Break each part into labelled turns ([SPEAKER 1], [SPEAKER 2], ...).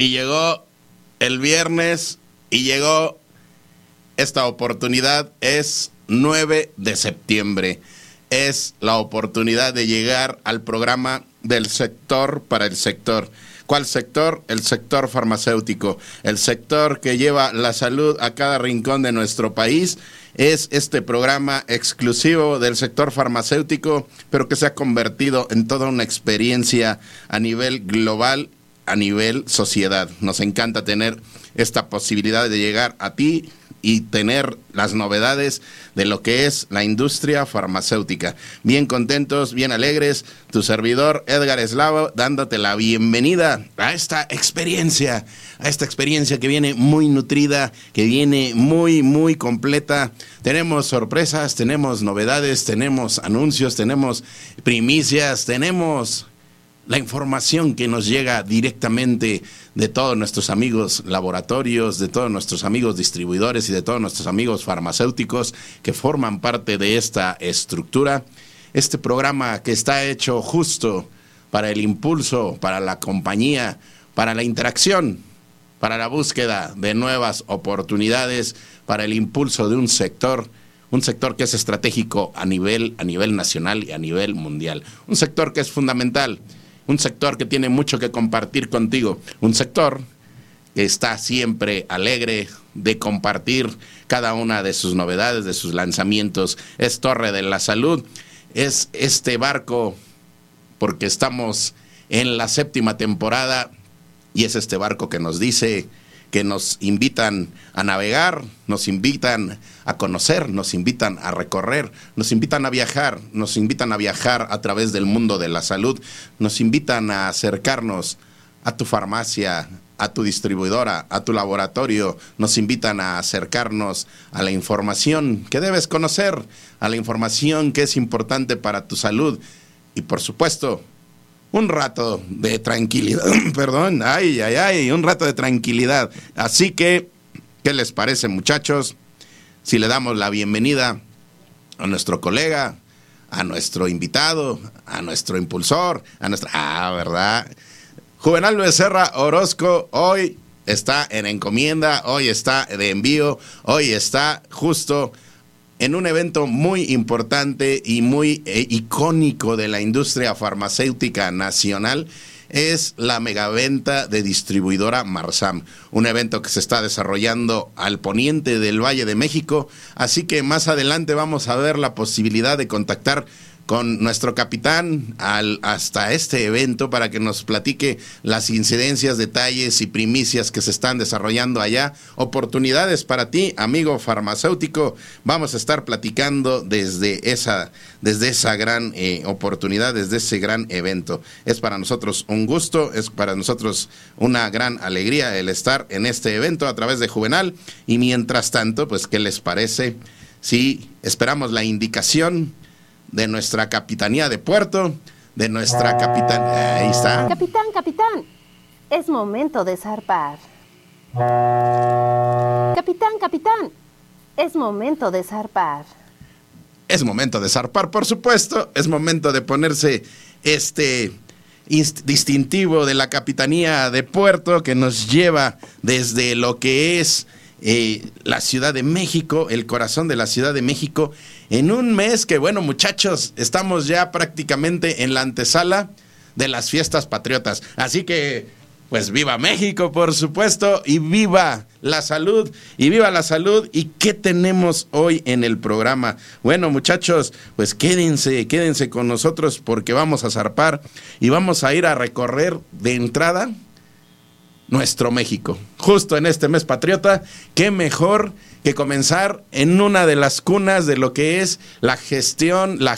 [SPEAKER 1] Y llegó el viernes y llegó esta oportunidad. Es 9 de septiembre. Es la oportunidad de llegar al programa del sector para el sector. ¿Cuál sector? El sector farmacéutico. El sector que lleva la salud a cada rincón de nuestro país. Es este programa exclusivo del sector farmacéutico, pero que se ha convertido en toda una experiencia a nivel global a nivel sociedad. Nos encanta tener esta posibilidad de llegar a ti y tener las novedades de lo que es la industria farmacéutica. Bien contentos, bien alegres, tu servidor Edgar Eslavo dándote la bienvenida a esta experiencia, a esta experiencia que viene muy nutrida, que viene muy, muy completa. Tenemos sorpresas, tenemos novedades, tenemos anuncios, tenemos primicias, tenemos la información que nos llega directamente de todos nuestros amigos laboratorios, de todos nuestros amigos distribuidores y de todos nuestros amigos farmacéuticos que forman parte de esta estructura. Este programa que está hecho justo para el impulso, para la compañía, para la interacción, para la búsqueda de nuevas oportunidades, para el impulso de un sector un sector que es estratégico a nivel, a nivel nacional y a nivel mundial, un sector que es fundamental un sector que tiene mucho que compartir contigo, un sector que está siempre alegre de compartir cada una de sus novedades, de sus lanzamientos. Es Torre de la Salud, es este barco porque estamos en la séptima temporada y es este barco que nos dice que nos invitan a navegar, nos invitan a conocer, nos invitan a recorrer, nos invitan a viajar, nos invitan a viajar a través del mundo de la salud, nos invitan a acercarnos a tu farmacia, a tu distribuidora, a tu laboratorio, nos invitan a acercarnos a la información que debes conocer, a la información que es importante para tu salud y por supuesto un rato de tranquilidad, perdón, ay, ay, ay, un rato de tranquilidad. Así que, ¿qué les parece muchachos? Si le damos la bienvenida a nuestro colega, a nuestro invitado, a nuestro impulsor, a nuestra... Ah, ¿verdad? Juvenal Becerra Orozco hoy está en encomienda, hoy está de envío, hoy está justo en un evento muy importante y muy eh, icónico de la industria farmacéutica nacional es la megaventa de distribuidora Marsam, un evento que se está desarrollando al poniente del Valle de México, así que más adelante vamos a ver la posibilidad de contactar con nuestro capitán al, hasta este evento para que nos platique las incidencias, detalles y primicias que se están desarrollando allá. Oportunidades para ti, amigo farmacéutico. Vamos a estar platicando desde esa, desde esa gran eh, oportunidad, desde ese gran evento. Es para nosotros un gusto, es para nosotros una gran alegría el estar en este evento a través de Juvenal. Y mientras tanto, pues, ¿qué les parece? Si esperamos la indicación de nuestra capitanía de puerto, de nuestra capitán. Ahí está.
[SPEAKER 2] Capitán, capitán, es momento de zarpar. Capitán, capitán, es momento de zarpar.
[SPEAKER 1] Es momento de zarpar, por supuesto. Es momento de ponerse este distintivo de la capitanía de puerto que nos lleva desde lo que es eh, la Ciudad de México, el corazón de la Ciudad de México, en un mes que, bueno, muchachos, estamos ya prácticamente en la antesala de las fiestas patriotas. Así que Pues viva México, por supuesto, y viva la salud, y viva la salud. ¿Y qué tenemos hoy en el programa? Bueno, muchachos, pues quédense, quédense con nosotros porque vamos a zarpar y vamos a ir a recorrer de entrada nuestro México. Justo en este mes patriota, qué mejor que comenzar en una de las cunas de lo que es la gestión, la,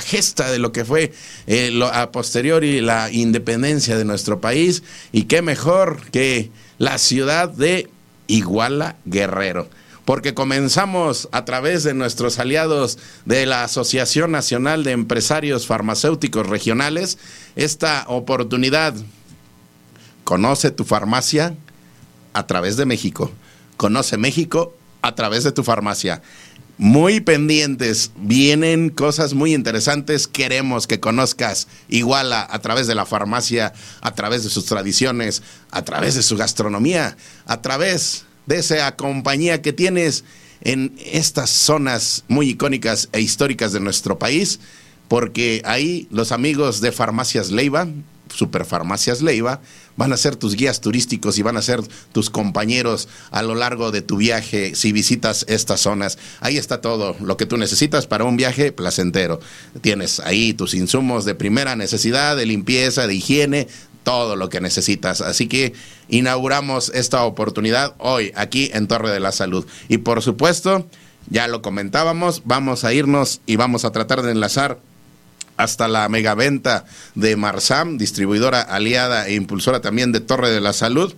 [SPEAKER 1] gesta de lo que fue eh, a posteriori la independencia de nuestro país y qué mejor que la ciudad de Iguala Guerrero porque comenzamos a través de nuestros aliados de la Asociación Nacional de Empresarios Farmacéuticos Regionales esta oportunidad. Conoce tu farmacia a través de México. Conoce México a través de tu farmacia. Muy pendientes, vienen cosas muy interesantes. Queremos que conozcas Iguala a través de la farmacia, a través de sus tradiciones, a través de su gastronomía, a través de esa compañía que tienes en estas zonas muy icónicas e históricas de nuestro país, porque ahí los amigos de Farmacias Leiva, Superfarmacias Leiva, van a ser tus guías turísticos y van a ser tus compañeros a lo largo de tu viaje si visitas estas zonas. Ahí está todo lo que tú necesitas para un viaje placentero. Tienes ahí tus insumos de primera necesidad, de limpieza, de higiene, todo lo que necesitas. Así que inauguramos esta oportunidad hoy aquí en Torre de la Salud. Y por supuesto, ya lo comentábamos, vamos a irnos y vamos a tratar de enlazar hasta la megaventa de Marsam, distribuidora aliada e impulsora también de Torre de la Salud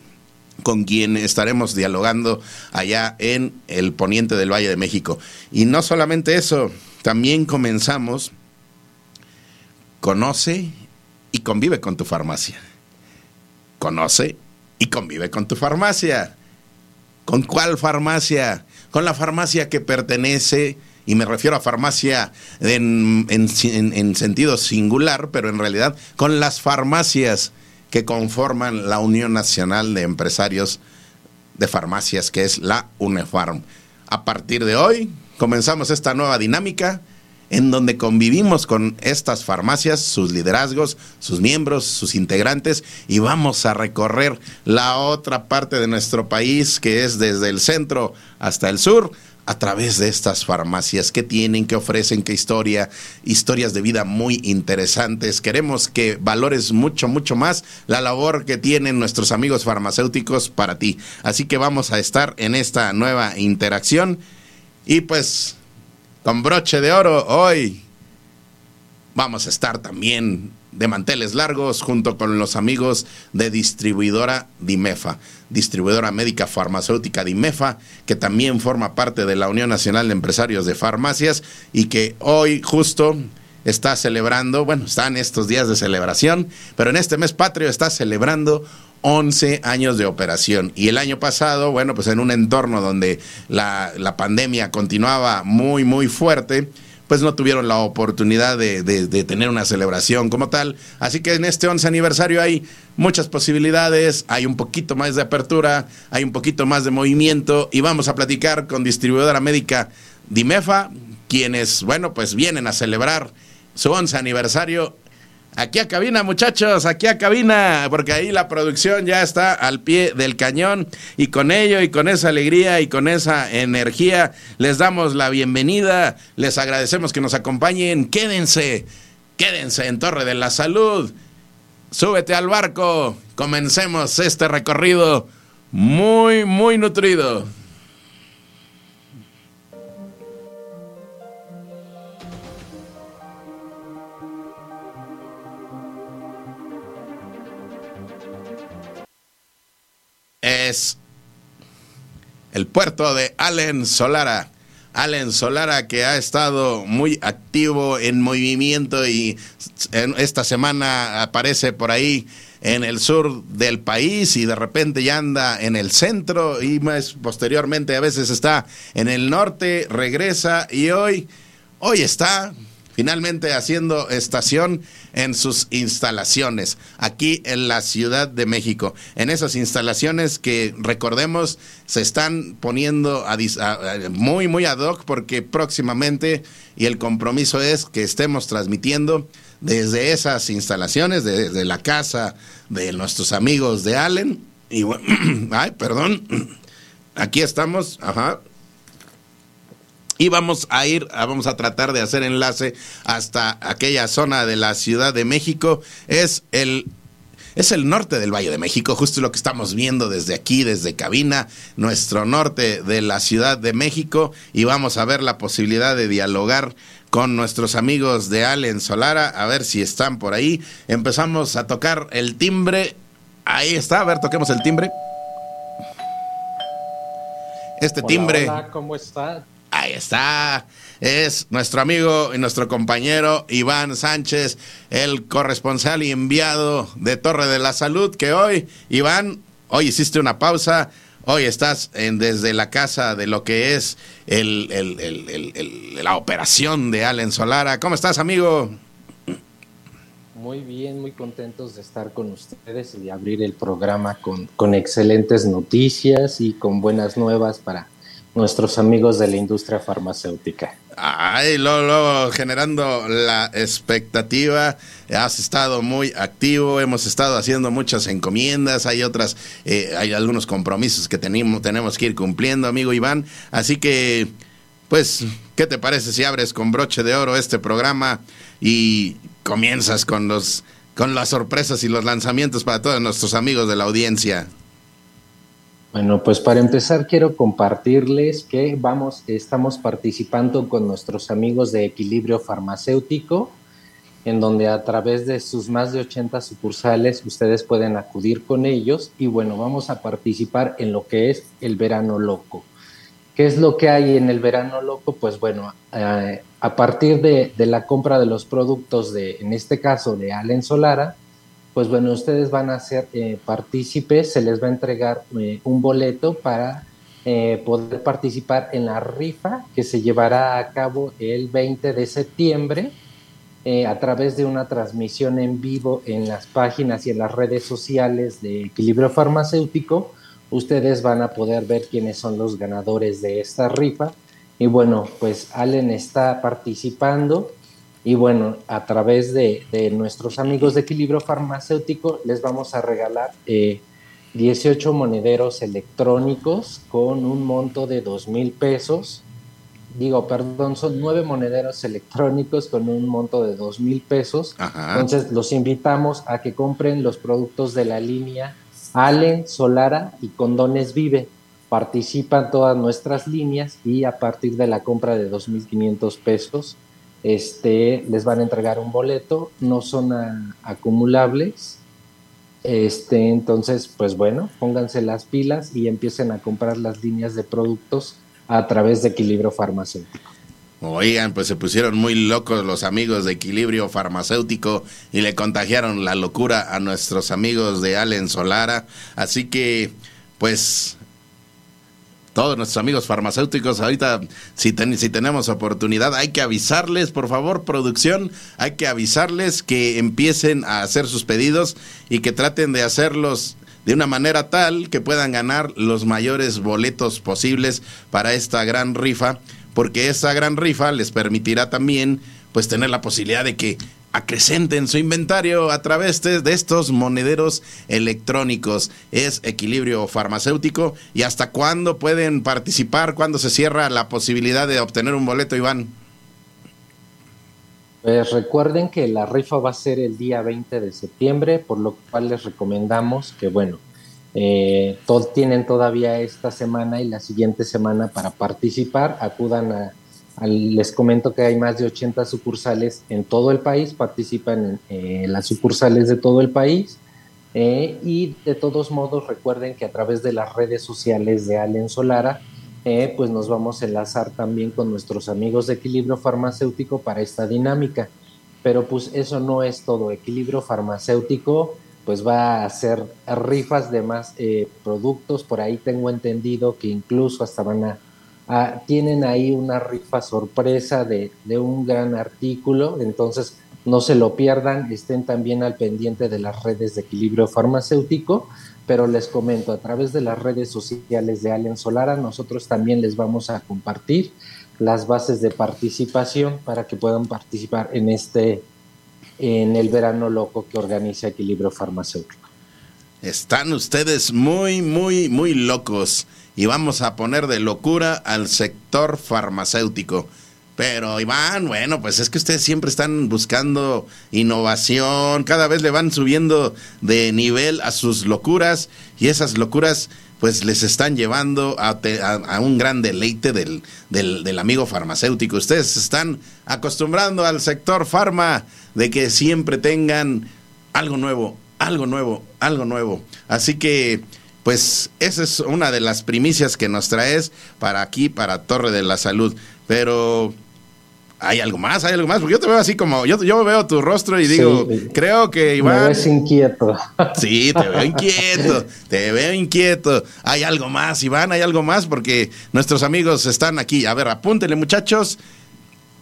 [SPEAKER 1] con quien estaremos dialogando allá en el poniente del Valle de México. Y no solamente eso, también comenzamos, conoce y convive con tu farmacia. Conoce y convive con tu farmacia. ¿Con cuál farmacia? Con la farmacia que pertenece y me refiero a farmacia en, sentido singular, pero en realidad con las farmacias que conforman la Unión Nacional de Empresarios de Farmacias, que es la UNEFARM. A partir de hoy comenzamos esta nueva dinámica en donde convivimos con estas farmacias, sus liderazgos, sus miembros, sus integrantes, y vamos a recorrer la otra parte de nuestro país, que es desde el centro hasta el sur, a través de estas farmacias que tienen, que ofrecen, qué historia, historias de vida muy interesantes. Queremos que valores mucho, mucho más la labor que tienen nuestros amigos farmacéuticos para ti. Así que vamos a estar en esta nueva interacción. Y pues con broche de oro hoy vamos a estar también de manteles largos junto con los amigos de distribuidora Dimefa, distribuidora médica farmacéutica Dimefa, que también forma parte de la Unión Nacional de Empresarios de Farmacias y que hoy justo está celebrando, bueno, están estos días de celebración, pero en este mes patrio está celebrando 11 años de operación. Y el año pasado, bueno, pues en un entorno donde la, la pandemia continuaba muy, muy fuerte, pues no tuvieron la oportunidad de, tener una celebración como tal. Así que en este 11 aniversario hay muchas posibilidades, hay un poquito más de apertura, hay un poquito más de movimiento y vamos a platicar con distribuidora médica Dimefa, quienes, bueno, pues vienen a celebrar su 11 aniversario Aquí a cabina, muchachos, aquí a cabina, porque ahí la producción ya está al pie del cañón y con ello y con esa alegría y con esa energía les damos la bienvenida, les agradecemos que nos acompañen, quédense, quédense en Torre de la Salud, súbete al barco, comencemos este recorrido muy, muy nutrido. Es el puerto de Allen Solara. Allen Solara que ha estado muy activo en movimiento y esta semana aparece por ahí en el sur del país y de repente ya anda en el centro y más posteriormente a veces está en el norte, regresa y hoy, hoy está finalmente haciendo estación en sus instalaciones, aquí en la Ciudad de México. En esas instalaciones que, recordemos, se están poniendo a, muy, muy ad hoc porque próximamente, y el compromiso es que estemos transmitiendo desde esas instalaciones, desde la casa de nuestros amigos de Allen. Y bueno, ay, perdón, aquí estamos, ajá, y vamos a ir, vamos a tratar de hacer enlace hasta aquella zona de la Ciudad de México. Es el es el norte del Valle de México, justo lo que estamos viendo desde aquí, desde cabina, nuestro norte de la Ciudad de México, y vamos a ver la posibilidad de dialogar con nuestros amigos de Allen Solara, a ver si están por ahí. Empezamos a tocar el timbre. Ahí está, a ver, toquemos el timbre. Este timbre.
[SPEAKER 3] Hola, ¿cómo está?
[SPEAKER 1] Ahí está. Es nuestro amigo y nuestro compañero Iván Sánchez, el corresponsal y enviado de Torre de la Salud, que hoy, Iván, hoy hiciste una pausa. Hoy estás desde la casa de lo que es la operación de Allen Solara. ¿Cómo estás, amigo?
[SPEAKER 3] Muy bien, muy contentos de estar con ustedes y de abrir el programa con excelentes noticias y con buenas nuevas para nuestros amigos de la industria farmacéutica.
[SPEAKER 1] Ay, luego, generando la expectativa, has estado muy activo, hemos estado haciendo muchas encomiendas, hay otras, eh, hay algunos compromisos que tenemos, tenemos que ir cumpliendo, amigo Iván, así que, pues, ¿qué te parece si abres con broche de oro este programa y comienzas con los, con las sorpresas y los lanzamientos para todos nuestros amigos de la audiencia?
[SPEAKER 3] Bueno, pues para empezar quiero compartirles que vamos, estamos participando con nuestros amigos de Equilibrio Farmacéutico, en donde a través de sus más de 80 sucursales ustedes pueden acudir con ellos y bueno, vamos a participar en lo que es el verano loco. ¿Qué es lo que hay en el verano loco? Pues bueno, eh, a partir de, de, la compra de los productos de, en este caso, de Allen Solara, pues bueno, ustedes van a ser eh, partícipes, se les va a entregar eh, un boleto para eh, poder participar en la rifa que se llevará a cabo el 20 de septiembre a través de una transmisión en vivo en las páginas y en las redes sociales de Equilibrio Farmacéutico. Ustedes van a poder ver quiénes son los ganadores de esta rifa. Y bueno, pues Allen está participando y bueno, a través de, nuestros amigos de Equilibrio Farmacéutico les vamos a regalar 18 eh, monederos electrónicos con un monto de 2 mil pesos. Digo, perdón, son nueve monederos electrónicos con un monto de 2 mil pesos. Entonces los invitamos a que compren los productos de la línea Allen, Solara y Condones Vive. Participan todas nuestras líneas y a partir de la compra de 2.500 pesos este, les van a entregar un boleto, no son acumulables. Este, entonces, pues bueno, pónganse las pilas y empiecen a comprar las líneas de productos a través de Equilibrio Farmacéutico.
[SPEAKER 1] Oigan, pues se pusieron muy locos los amigos de Equilibrio Farmacéutico y le contagiaron la locura a nuestros amigos de Allen Solara. Así que, pues todos nuestros amigos farmacéuticos, ahorita si, si tenemos oportunidad, hay que avisarles, por favor, producción, hay que avisarles que empiecen a hacer sus pedidos y que traten de hacerlos de una manera tal que puedan ganar los mayores boletos posibles para esta gran rifa, porque esta gran rifa les permitirá también pues tener la posibilidad de que acrecenten su inventario a través de, estos monederos electrónicos. Es equilibrio farmacéutico. ¿Y hasta cuándo pueden participar? ¿Cuándo se cierra la posibilidad de obtener un boleto, Iván?
[SPEAKER 3] Pues recuerden que la rifa va a ser el día 20 de septiembre, por lo cual les recomendamos que, bueno, eh, tienen todavía esta semana y la siguiente semana para participar. Acudan a les comento que hay más de 80 sucursales en todo el país, participan en eh, las sucursales de todo el país. Eh, y de todos modos, recuerden que a través de las redes sociales de Allen Solara, eh, pues nos vamos a enlazar también con nuestros amigos de Equilibrio Farmacéutico para esta dinámica. Pero pues eso no es todo. Equilibrio Farmacéutico pues va a hacer rifas de más productos. Por ahí tengo entendido que incluso hasta van a ah, tienen ahí una rifa sorpresa de, de un gran artículo, entonces no se lo pierdan, estén también al pendiente de las redes de equilibrio farmacéutico, pero les comento, a través de las redes sociales de Allen Solara, nosotros también les vamos a compartir las bases de participación para que puedan participar en este en el verano loco que organiza Equilibrio Farmacéutico.
[SPEAKER 1] Están ustedes muy, muy, muy locos y vamos a poner de locura al sector farmacéutico. Pero Iván, bueno, pues es que ustedes siempre están buscando innovación, cada vez le van subiendo de nivel a sus locuras y esas locuras pues les están llevando a, un gran deleite del, del, del, amigo farmacéutico. Ustedes están acostumbrando al sector farma de que siempre tengan algo nuevo, algo nuevo, algo nuevo. Así que, pues, esa es una de las primicias que nos traes para aquí, para Torre de la Salud. Pero hay algo más, hay algo más, porque yo te veo así como, yo, yo veo tu rostro y digo, creo que Iván...
[SPEAKER 3] Me ves inquieto.
[SPEAKER 1] Sí, te veo inquieto, te veo inquieto. Hay algo más, Iván, hay algo más, porque nuestros amigos están aquí. A ver, apúntenle muchachos,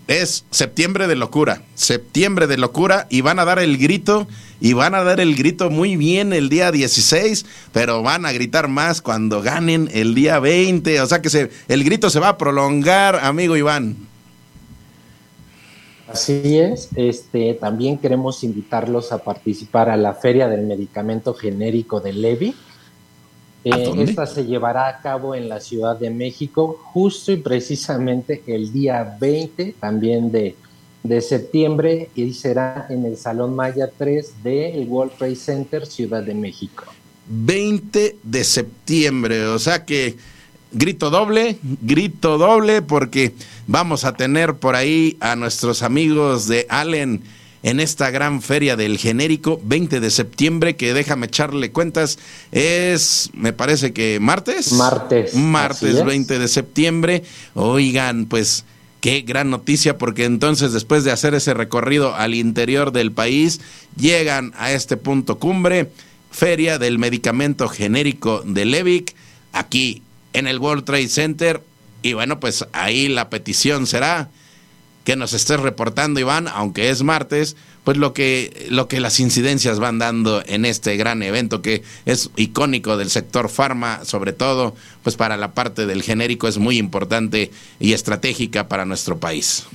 [SPEAKER 1] es septiembre de locura, septiembre de locura, y van a dar el grito, y van a dar el grito muy bien el día 16, pero van a gritar más cuando ganen el día 20, o sea que el grito se va a prolongar, amigo Iván.
[SPEAKER 3] Así es, este, también queremos invitarlos a participar a la Feria del Medicamento Genérico de Levi. Eh, esta se llevará a cabo en la Ciudad de México justo y precisamente el día 20 también de, de septiembre y será en el Salón Maya 3 del World Trade Center Ciudad de México.
[SPEAKER 1] 20 de septiembre, o sea que grito doble, grito doble, porque vamos a tener por ahí a nuestros amigos de Allen en esta gran feria del genérico 20 de septiembre, que déjame echarle cuentas, es, me parece que martes.
[SPEAKER 3] Martes.
[SPEAKER 1] Martes 20 de septiembre. Oigan, pues qué gran noticia, porque entonces después de hacer ese recorrido al interior del país, llegan a este punto cumbre, feria del medicamento genérico de Levic, aquí en el World Trade Center. Y bueno, pues ahí la petición será que nos estés reportando, Iván, aunque es martes, pues lo que, lo que las incidencias van dando en este gran evento que es icónico del sector farma, sobre todo, pues para la parte del genérico es muy importante y estratégica para nuestro país.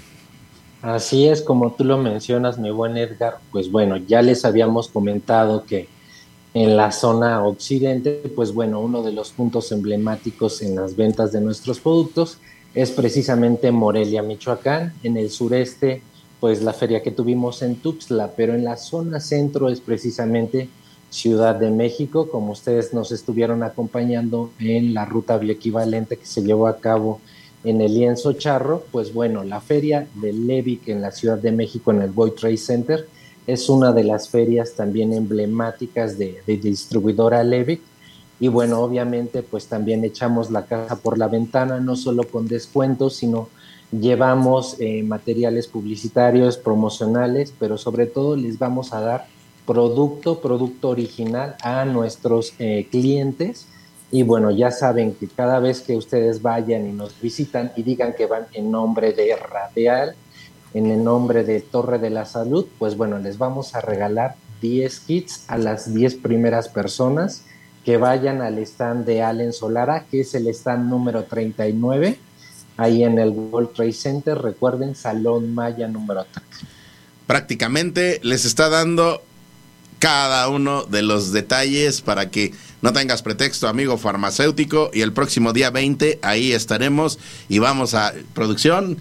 [SPEAKER 3] Así es, como tú lo mencionas, mi buen Edgar, pues bueno, ya les habíamos comentado que en la zona occidente, pues bueno, uno de los puntos emblemáticos en las ventas de nuestros productos es precisamente Morelia, Michoacán. En el sureste, pues la feria que tuvimos en Tuxtla, pero en la zona centro es precisamente Ciudad de México, como ustedes nos estuvieron acompañando en la ruta bioequivalente que se llevó a cabo en el lienzo charro, pues bueno, la feria de Levic en la Ciudad de México en el Boy Trade Center es una de las ferias también emblemáticas de, distribuidora Levic. Y bueno, obviamente pues también echamos la casa por la ventana, no solo con descuentos, sino llevamos eh, materiales publicitarios, promocionales, pero sobre todo les vamos a dar producto, producto original a nuestros eh, clientes. Y bueno, ya saben que cada vez que ustedes vayan y nos visitan y digan que van en nombre de Radial, en el nombre de Torre de la Salud, pues bueno, les vamos a regalar 10 kits a las 10 primeras personas que vayan al stand de Allen Solara, que es el stand número 39, ahí en el World Trade Center, recuerden, Salón Maya número 3.
[SPEAKER 1] Prácticamente les está dando cada uno de los detalles para que no tengas pretexto, amigo farmacéutico, y el próximo día 20 ahí estaremos y vamos a producción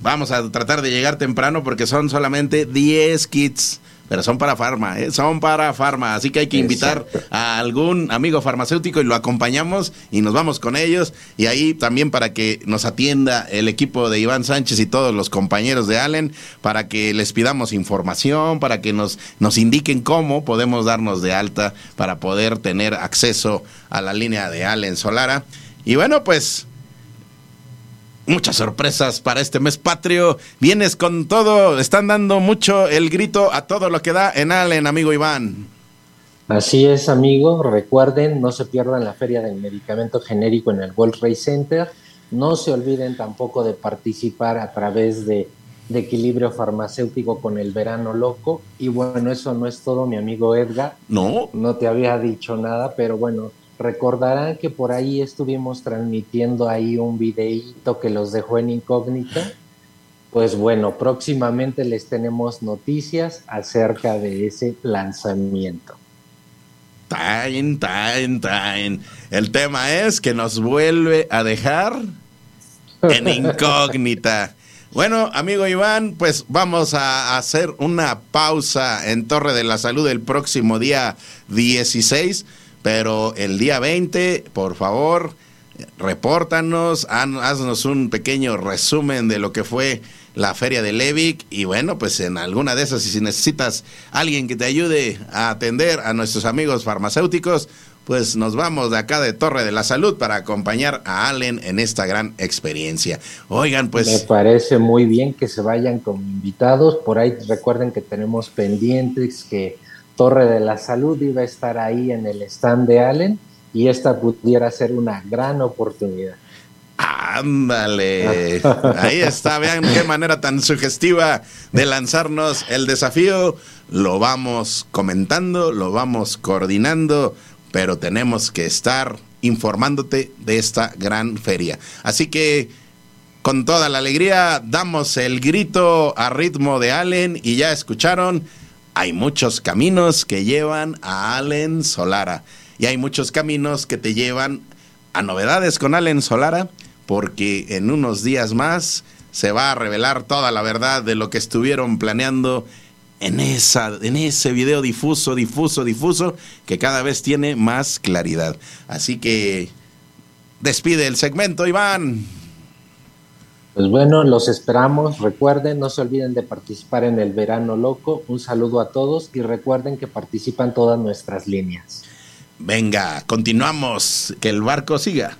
[SPEAKER 1] Vamos a tratar de llegar temprano porque son solamente 10 kits. Pero son para farma, ¿eh? son para farma. Así que hay que invitar a algún amigo farmacéutico y lo acompañamos y nos vamos con ellos. Y ahí también para que nos atienda el equipo de Iván Sánchez y todos los compañeros de Allen, para que les pidamos información, para que nos, nos indiquen cómo podemos darnos de alta para poder tener acceso a la línea de Allen Solara. Y bueno, pues muchas sorpresas para este mes patrio. Vienes con todo, están dando mucho el grito a todo lo que da en Allen, amigo Iván.
[SPEAKER 3] Así es, amigo. Recuerden, no se pierdan la feria del medicamento genérico en el World Trade Center. No se olviden tampoco de participar a través de, de equilibrio farmacéutico con el verano loco. Y bueno, eso no es todo, mi amigo Edgar.
[SPEAKER 1] No.
[SPEAKER 3] No te había dicho nada, pero bueno, recordarán que por ahí estuvimos transmitiendo ahí un videíto que los dejó en incógnita. Pues bueno, próximamente les tenemos noticias acerca de ese lanzamiento.
[SPEAKER 1] Time, time, time. El tema es que nos vuelve a dejar en incógnita. Bueno, amigo Iván, pues vamos a hacer una pausa en Torre de la Salud el próximo día 16, pero el día 20, por favor, repórtanos, haznos un pequeño resumen de lo que fue la feria de Levic y bueno, pues en alguna de esas, si necesitas alguien que te ayude a atender a nuestros amigos farmacéuticos, pues nos vamos de acá de Torre de la Salud para acompañar a Allen en esta gran experiencia. Oigan, pues...
[SPEAKER 3] Me parece muy bien que se vayan como invitados. Por ahí recuerden que tenemos pendientes que Torre de la Salud iba a estar ahí en el stand de Allen y esta pudiera ser una gran oportunidad.
[SPEAKER 1] Ándale. Ahí está, vean qué manera tan sugestiva de lanzarnos el desafío. Lo vamos comentando, lo vamos coordinando, pero tenemos que estar informándote de esta gran feria. Así que con toda la alegría damos el grito a ritmo de Allen y ya escucharon, hay muchos caminos que llevan a Allen Solara y hay muchos caminos que te llevan a novedades con Allen Solara porque en unos días más se va a revelar toda la verdad de lo que estuvieron planeando en, esa, en ese video difuso, difuso, difuso, que cada vez tiene más claridad. Así que despide el segmento, Iván.
[SPEAKER 3] Pues bueno, los esperamos. Recuerden, no se olviden de participar en el Verano Loco. Un saludo a todos y recuerden que participan todas nuestras líneas.
[SPEAKER 1] Venga, continuamos. Que el barco siga.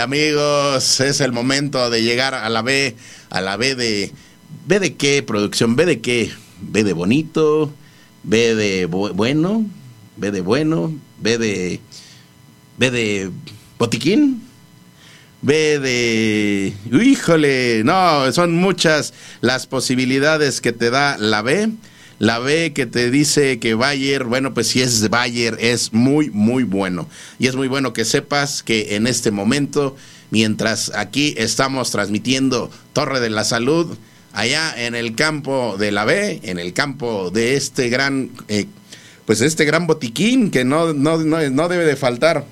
[SPEAKER 1] Amigos, es el momento de llegar a la B, a la B de... ¿B de qué, producción? ¿B de qué? ¿B de bonito? ¿B de bueno? ¿B de bueno? ¿B de... ¿B de botiquín? ¿B de... Híjole, no, son muchas las posibilidades que te da la B la B que te dice que Bayer, bueno, pues si es Bayer es muy, muy bueno. Y es muy bueno que sepas que en este momento, mientras aquí estamos transmitiendo Torre de la Salud, allá en el campo de la B, en el campo de este gran, eh, pues este gran botiquín que no, no, no, no debe de faltar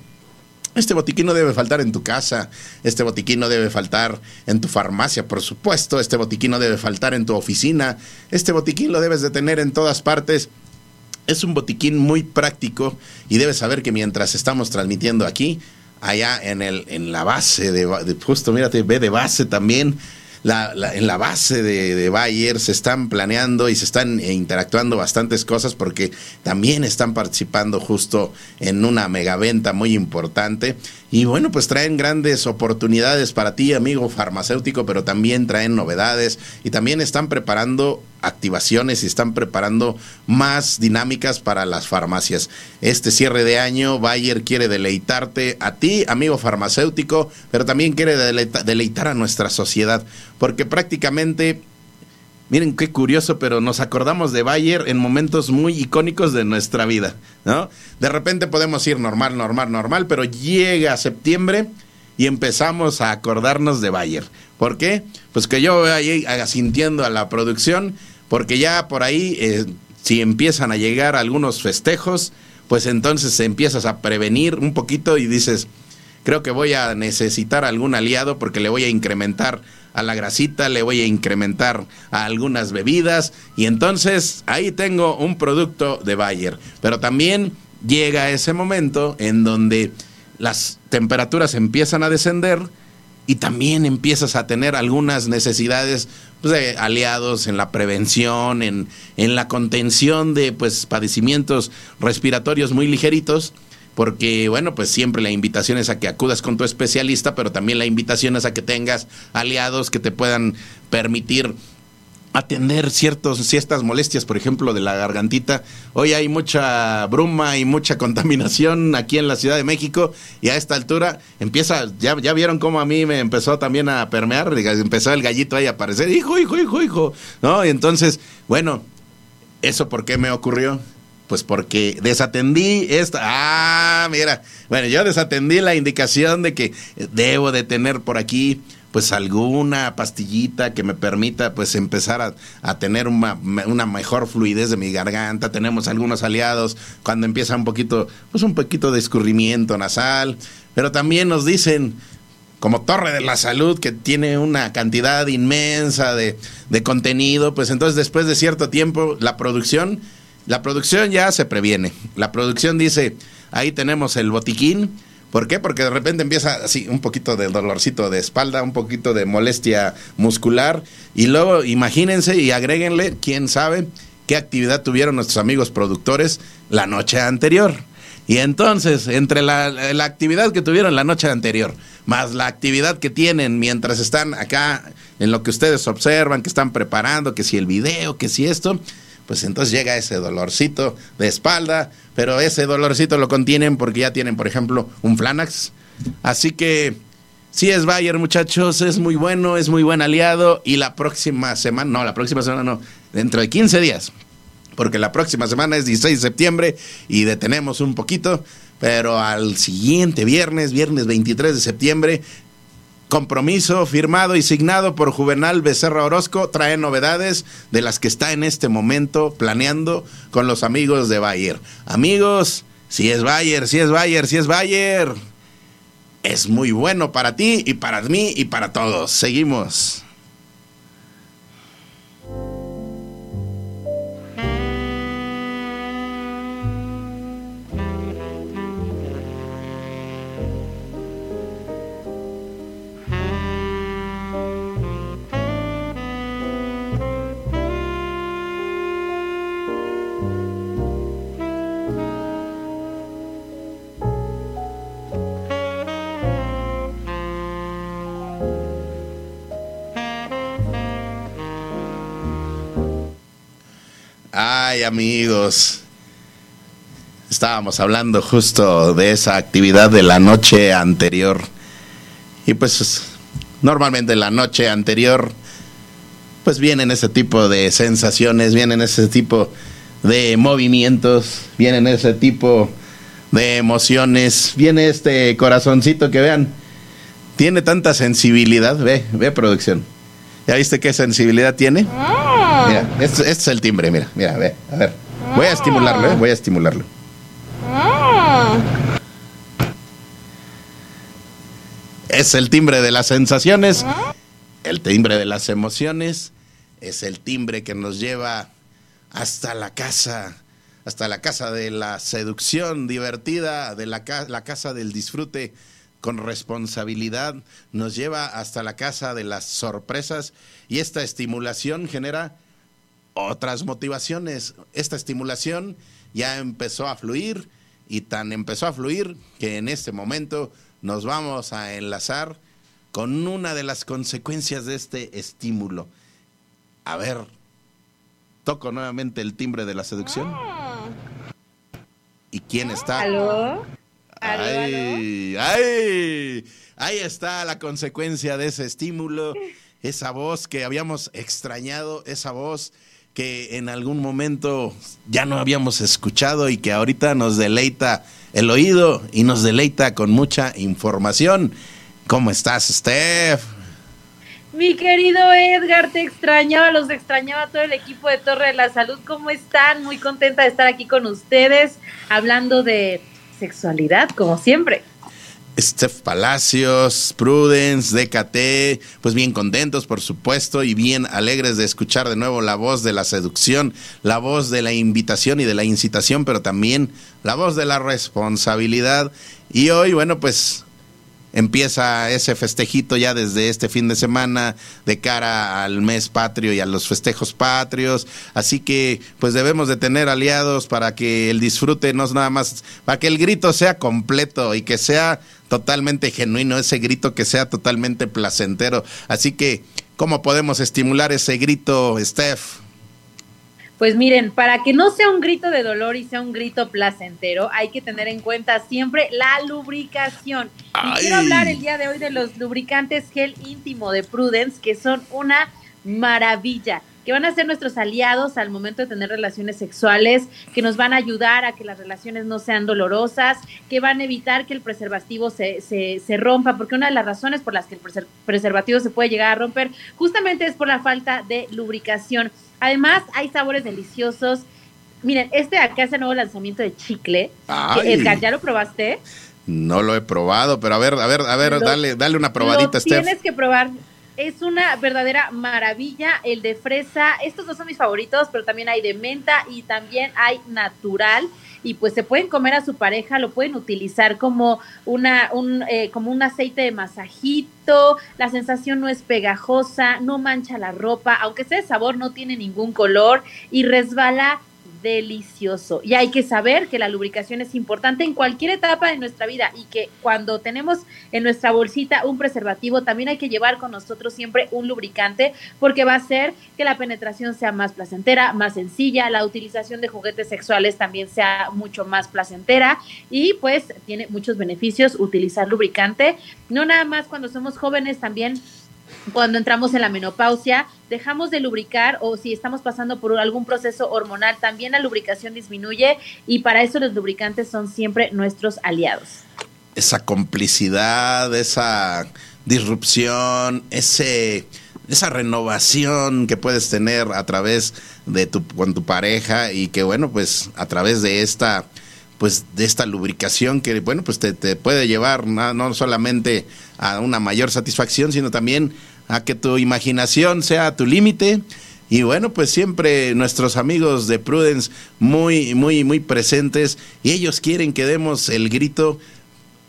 [SPEAKER 1] este botiquín no debe faltar en tu casa, este botiquín no debe faltar en tu farmacia, por supuesto, este botiquín no debe faltar en tu oficina, este botiquín lo debes de tener en todas partes. Es un botiquín muy práctico y debes saber que mientras estamos transmitiendo aquí, allá en, el, en la base de, de justo, mírate, ve de base también, en la base de, de, Bayer se están planeando y se están interactuando bastantes cosas porque también están participando justo en una megaventa muy importante. Y bueno, pues traen grandes oportunidades para ti, amigo farmacéutico, pero también traen novedades y también están preparando activaciones y están preparando más dinámicas para las farmacias. Este cierre de año, Bayer quiere deleitarte a ti, amigo farmacéutico, pero también quiere deleitar a nuestra sociedad, porque prácticamente Miren qué curioso, pero nos acordamos de Bayer en momentos muy icónicos de nuestra vida, ¿no? De repente podemos ir normal, normal, normal, pero llega septiembre y empezamos a acordarnos de Bayer. ¿Por qué? Pues que yo voy ahí asintiendo a la producción, porque ya por ahí, eh, si empiezan a llegar algunos festejos, pues entonces empiezas a prevenir un poquito y dices, creo que voy a necesitar algún aliado porque le voy a incrementar a la grasita, le voy a incrementar a algunas bebidas y entonces ahí tengo un producto de Bayer. Pero también llega ese momento en donde las temperaturas empiezan a descender y también empiezas a tener algunas necesidades pues, de aliados en la prevención, en, en la contención de pues padecimientos respiratorios muy ligeritos porque bueno, pues siempre la invitación es a que acudas con tu especialista, pero también la invitación es a que tengas aliados que te puedan permitir atender ciertos, ciertas molestias, por ejemplo, de la gargantita. Hoy hay mucha bruma y mucha contaminación aquí en la Ciudad de México y a esta altura empieza, ya, ya vieron cómo a mí me empezó también a permear, empezó el gallito ahí a aparecer, hijo, hijo, hijo, hijo, ¿no? Y entonces, bueno, ¿eso por qué me ocurrió? Pues porque desatendí esta. Ah, mira. Bueno, yo desatendí la indicación de que debo de tener por aquí pues alguna pastillita que me permita pues empezar a, tener una, una, mejor fluidez de mi garganta. Tenemos algunos aliados cuando empieza un poquito, pues un poquito de escurrimiento nasal, pero también nos dicen como Torre de la Salud que tiene una cantidad inmensa de, de contenido, pues entonces después de cierto tiempo la producción la producción ya se previene. La producción dice, ahí tenemos el botiquín. ¿Por qué? Porque de repente empieza así un poquito de dolorcito de espalda, un poquito de molestia muscular y luego imagínense y agréguenle, quién sabe, qué actividad tuvieron nuestros amigos productores la noche anterior. Y entonces, entre la, la, actividad que tuvieron la noche anterior, más la actividad que tienen mientras están acá, en lo que ustedes observan, que están preparando, que si el video, que si esto, pues entonces llega ese dolorcito de espalda, pero ese dolorcito lo contienen porque ya tienen, por ejemplo, un Flanax. Así que sí es Bayer, muchachos, es muy bueno, es muy buen aliado y la próxima semana, no, la próxima semana no, dentro de 15 días, porque la próxima semana es 16 de septiembre y detenemos un poquito, pero al siguiente viernes, viernes 23 de septiembre, Compromiso firmado y signado por Juvenal Becerra Orozco trae novedades de las que está en este momento planeando con los amigos de Bayer. Amigos, si es Bayer, si es Bayer, si es Bayer, es muy bueno para ti y para mí y para todos. Seguimos. Ay, amigos. Estábamos hablando justo de esa actividad de la noche anterior. Y pues normalmente la noche anterior pues vienen ese tipo de sensaciones, vienen ese tipo de movimientos, vienen ese tipo de emociones, viene este corazoncito que vean, tiene tanta sensibilidad, ve, ve producción. ¿Ya viste qué sensibilidad tiene? Ah. Mira, este, es el timbre, mira, mira, ve, a ver. Voy a estimularlo, ¿eh? voy a estimularlo. Es el timbre de las sensaciones, el timbre de las emociones, es el timbre que nos lleva hasta la casa, hasta la casa de la seducción divertida, de la, la casa del disfrute con responsabilidad, nos lleva hasta la casa de las sorpresas y esta estimulación genera otras motivaciones. Esta estimulación ya empezó a fluir y tan empezó a fluir que en este momento nos vamos a enlazar con una de las consecuencias de este estímulo. A ver, toco nuevamente el timbre de la seducción. ¿Y quién está?
[SPEAKER 4] ¿Aló?
[SPEAKER 1] Ay, ay, ahí está la consecuencia de ese estímulo, esa voz que habíamos extrañado, esa voz que en algún momento ya no habíamos escuchado y que ahorita nos deleita el oído y nos deleita con mucha información. ¿Cómo estás, Steph?
[SPEAKER 4] Mi querido Edgar, te extrañaba, los extrañaba todo el equipo de Torre de la Salud. ¿Cómo están? Muy contenta de estar aquí con ustedes hablando de sexualidad, como siempre.
[SPEAKER 1] Steph Palacios, Prudence, DKT, pues bien contentos por supuesto y bien alegres de escuchar de nuevo la voz de la seducción, la voz de la invitación y de la incitación, pero también la voz de la responsabilidad. Y hoy, bueno, pues empieza ese festejito ya desde este fin de semana de cara al mes patrio y a los festejos patrios. Así que pues debemos de tener aliados para que el disfrute no es nada más, para que el grito sea completo y que sea totalmente genuino, ese grito que sea totalmente placentero. Así que, ¿cómo podemos estimular ese grito, Steph?
[SPEAKER 4] Pues miren, para que no sea un grito de dolor y sea un grito placentero, hay que tener en cuenta siempre la lubricación. Y quiero hablar el día de hoy de los lubricantes gel íntimo de Prudence, que son una maravilla que van a ser nuestros aliados al momento de tener relaciones sexuales, que nos van a ayudar a que las relaciones no sean dolorosas, que van a evitar que el preservativo se, se, se rompa, porque una de las razones por las que el preservativo se puede llegar a romper justamente es por la falta de lubricación. Además, hay sabores deliciosos. Miren, este acá es el nuevo lanzamiento de chicle. Edgar, ¿ya lo probaste?
[SPEAKER 1] No lo he probado, pero a ver, a ver, a ver, dale, dale una probadita,
[SPEAKER 4] Steph. Tienes que probar es una verdadera maravilla el de fresa. Estos dos son mis favoritos, pero también hay de menta y también hay natural. Y pues se pueden comer a su pareja, lo pueden utilizar como una, un, eh, como un aceite de masajito. La sensación no es pegajosa, no mancha la ropa, aunque sea de sabor, no tiene ningún color y resbala delicioso. Y hay que saber que la lubricación es importante en cualquier etapa de nuestra vida y que cuando tenemos en nuestra bolsita un preservativo, también hay que llevar con nosotros siempre un lubricante porque va a hacer que la penetración sea más placentera, más sencilla, la utilización de juguetes sexuales también sea mucho más placentera y pues tiene muchos beneficios utilizar lubricante, no nada más cuando somos jóvenes, también cuando entramos en la menopausia, dejamos de lubricar o si estamos pasando por algún proceso hormonal, también la lubricación disminuye y para eso los lubricantes son siempre nuestros aliados.
[SPEAKER 1] Esa complicidad, esa disrupción, ese esa renovación que puedes tener a través de tu con tu pareja y que bueno, pues a través de esta pues de esta lubricación que bueno, pues te, puede llevar no solamente a una mayor satisfacción, sino también a que tu imaginación sea tu límite. Y bueno, pues siempre nuestros amigos de Prudence muy, muy, muy presentes y ellos quieren que demos el grito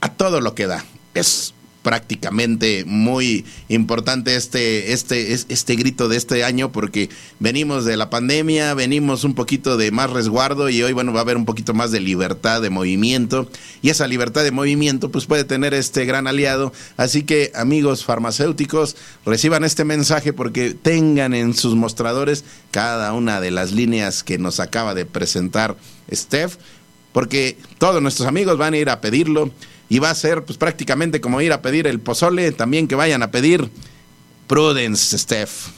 [SPEAKER 1] a todo lo que da. Es prácticamente muy importante este, este, este grito de este año porque venimos de la pandemia, venimos un poquito de más resguardo y hoy, bueno, va a haber un poquito más de libertad de movimiento y esa libertad de movimiento pues puede tener este gran aliado. Así que amigos farmacéuticos, reciban este mensaje porque tengan en sus mostradores cada una de las líneas que nos acaba de presentar Steph, porque todos nuestros amigos van a ir a pedirlo y va a ser pues prácticamente como ir a pedir el pozole, también que vayan a pedir Prudence, Steph.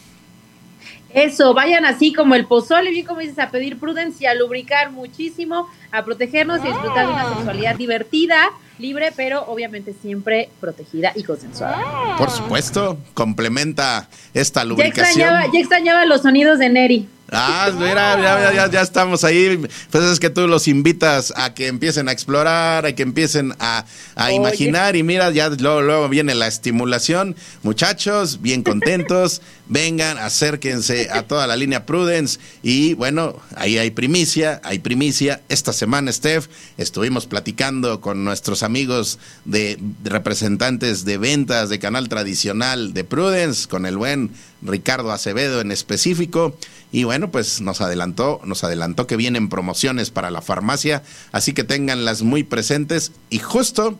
[SPEAKER 4] Eso, vayan así como el pozole, bien como dices, a pedir Prudence y a lubricar muchísimo, a protegernos y a disfrutar de una ah. sexualidad divertida, libre, pero obviamente siempre protegida y consensuada.
[SPEAKER 1] Por supuesto, complementa esta lubricación.
[SPEAKER 4] Ya extrañaba, ya extrañaba los sonidos de Neri.
[SPEAKER 1] Ah, mira, ya, ya, ya, estamos ahí. Pues es que tú los invitas a que empiecen a explorar, a que empiecen a, imaginar y mira, ya luego, luego viene la estimulación. Muchachos, bien contentos, vengan, acérquense a toda la línea Prudence y bueno, ahí hay primicia, hay primicia. Esta semana, Steph, estuvimos platicando con nuestros amigos de representantes de ventas de canal tradicional de Prudence, con el buen Ricardo Acevedo en específico. Y bueno, pues nos adelantó, nos adelantó que vienen promociones para la farmacia, así que ténganlas muy presentes. Y justo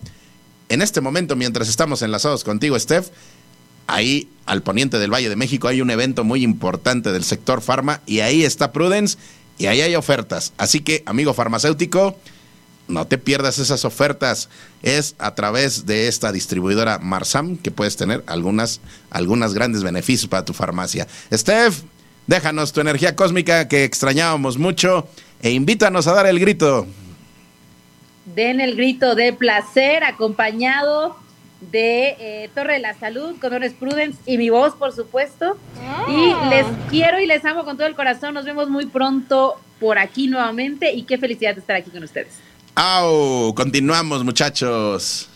[SPEAKER 1] en este momento, mientras estamos enlazados contigo, Steph, ahí al poniente del Valle de México hay un evento muy importante del sector farma y ahí está Prudence y ahí hay ofertas. Así que, amigo farmacéutico, no te pierdas esas ofertas. Es a través de esta distribuidora Marsam que puedes tener algunas, algunas grandes beneficios para tu farmacia. Steph, Déjanos tu energía cósmica que extrañábamos mucho e invítanos a dar el grito.
[SPEAKER 4] Den el grito de placer acompañado de eh, Torre de la Salud, con Honores Prudence y mi voz, por supuesto. Y ah. les quiero y les amo con todo el corazón. Nos vemos muy pronto por aquí nuevamente y qué felicidad de estar aquí con ustedes.
[SPEAKER 1] ¡Au! Continuamos, muchachos.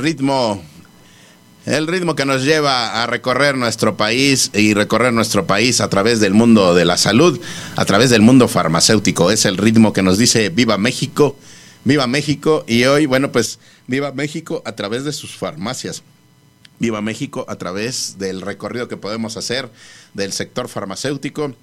[SPEAKER 1] Ritmo el ritmo que nos lleva a recorrer nuestro país y recorrer nuestro país a través del mundo de la salud, a través del mundo farmacéutico. Es el ritmo que nos dice Viva México, Viva México. Y hoy, bueno, pues Viva México a través de sus farmacias. Viva México a través del recorrido que podemos hacer del sector farmacéutico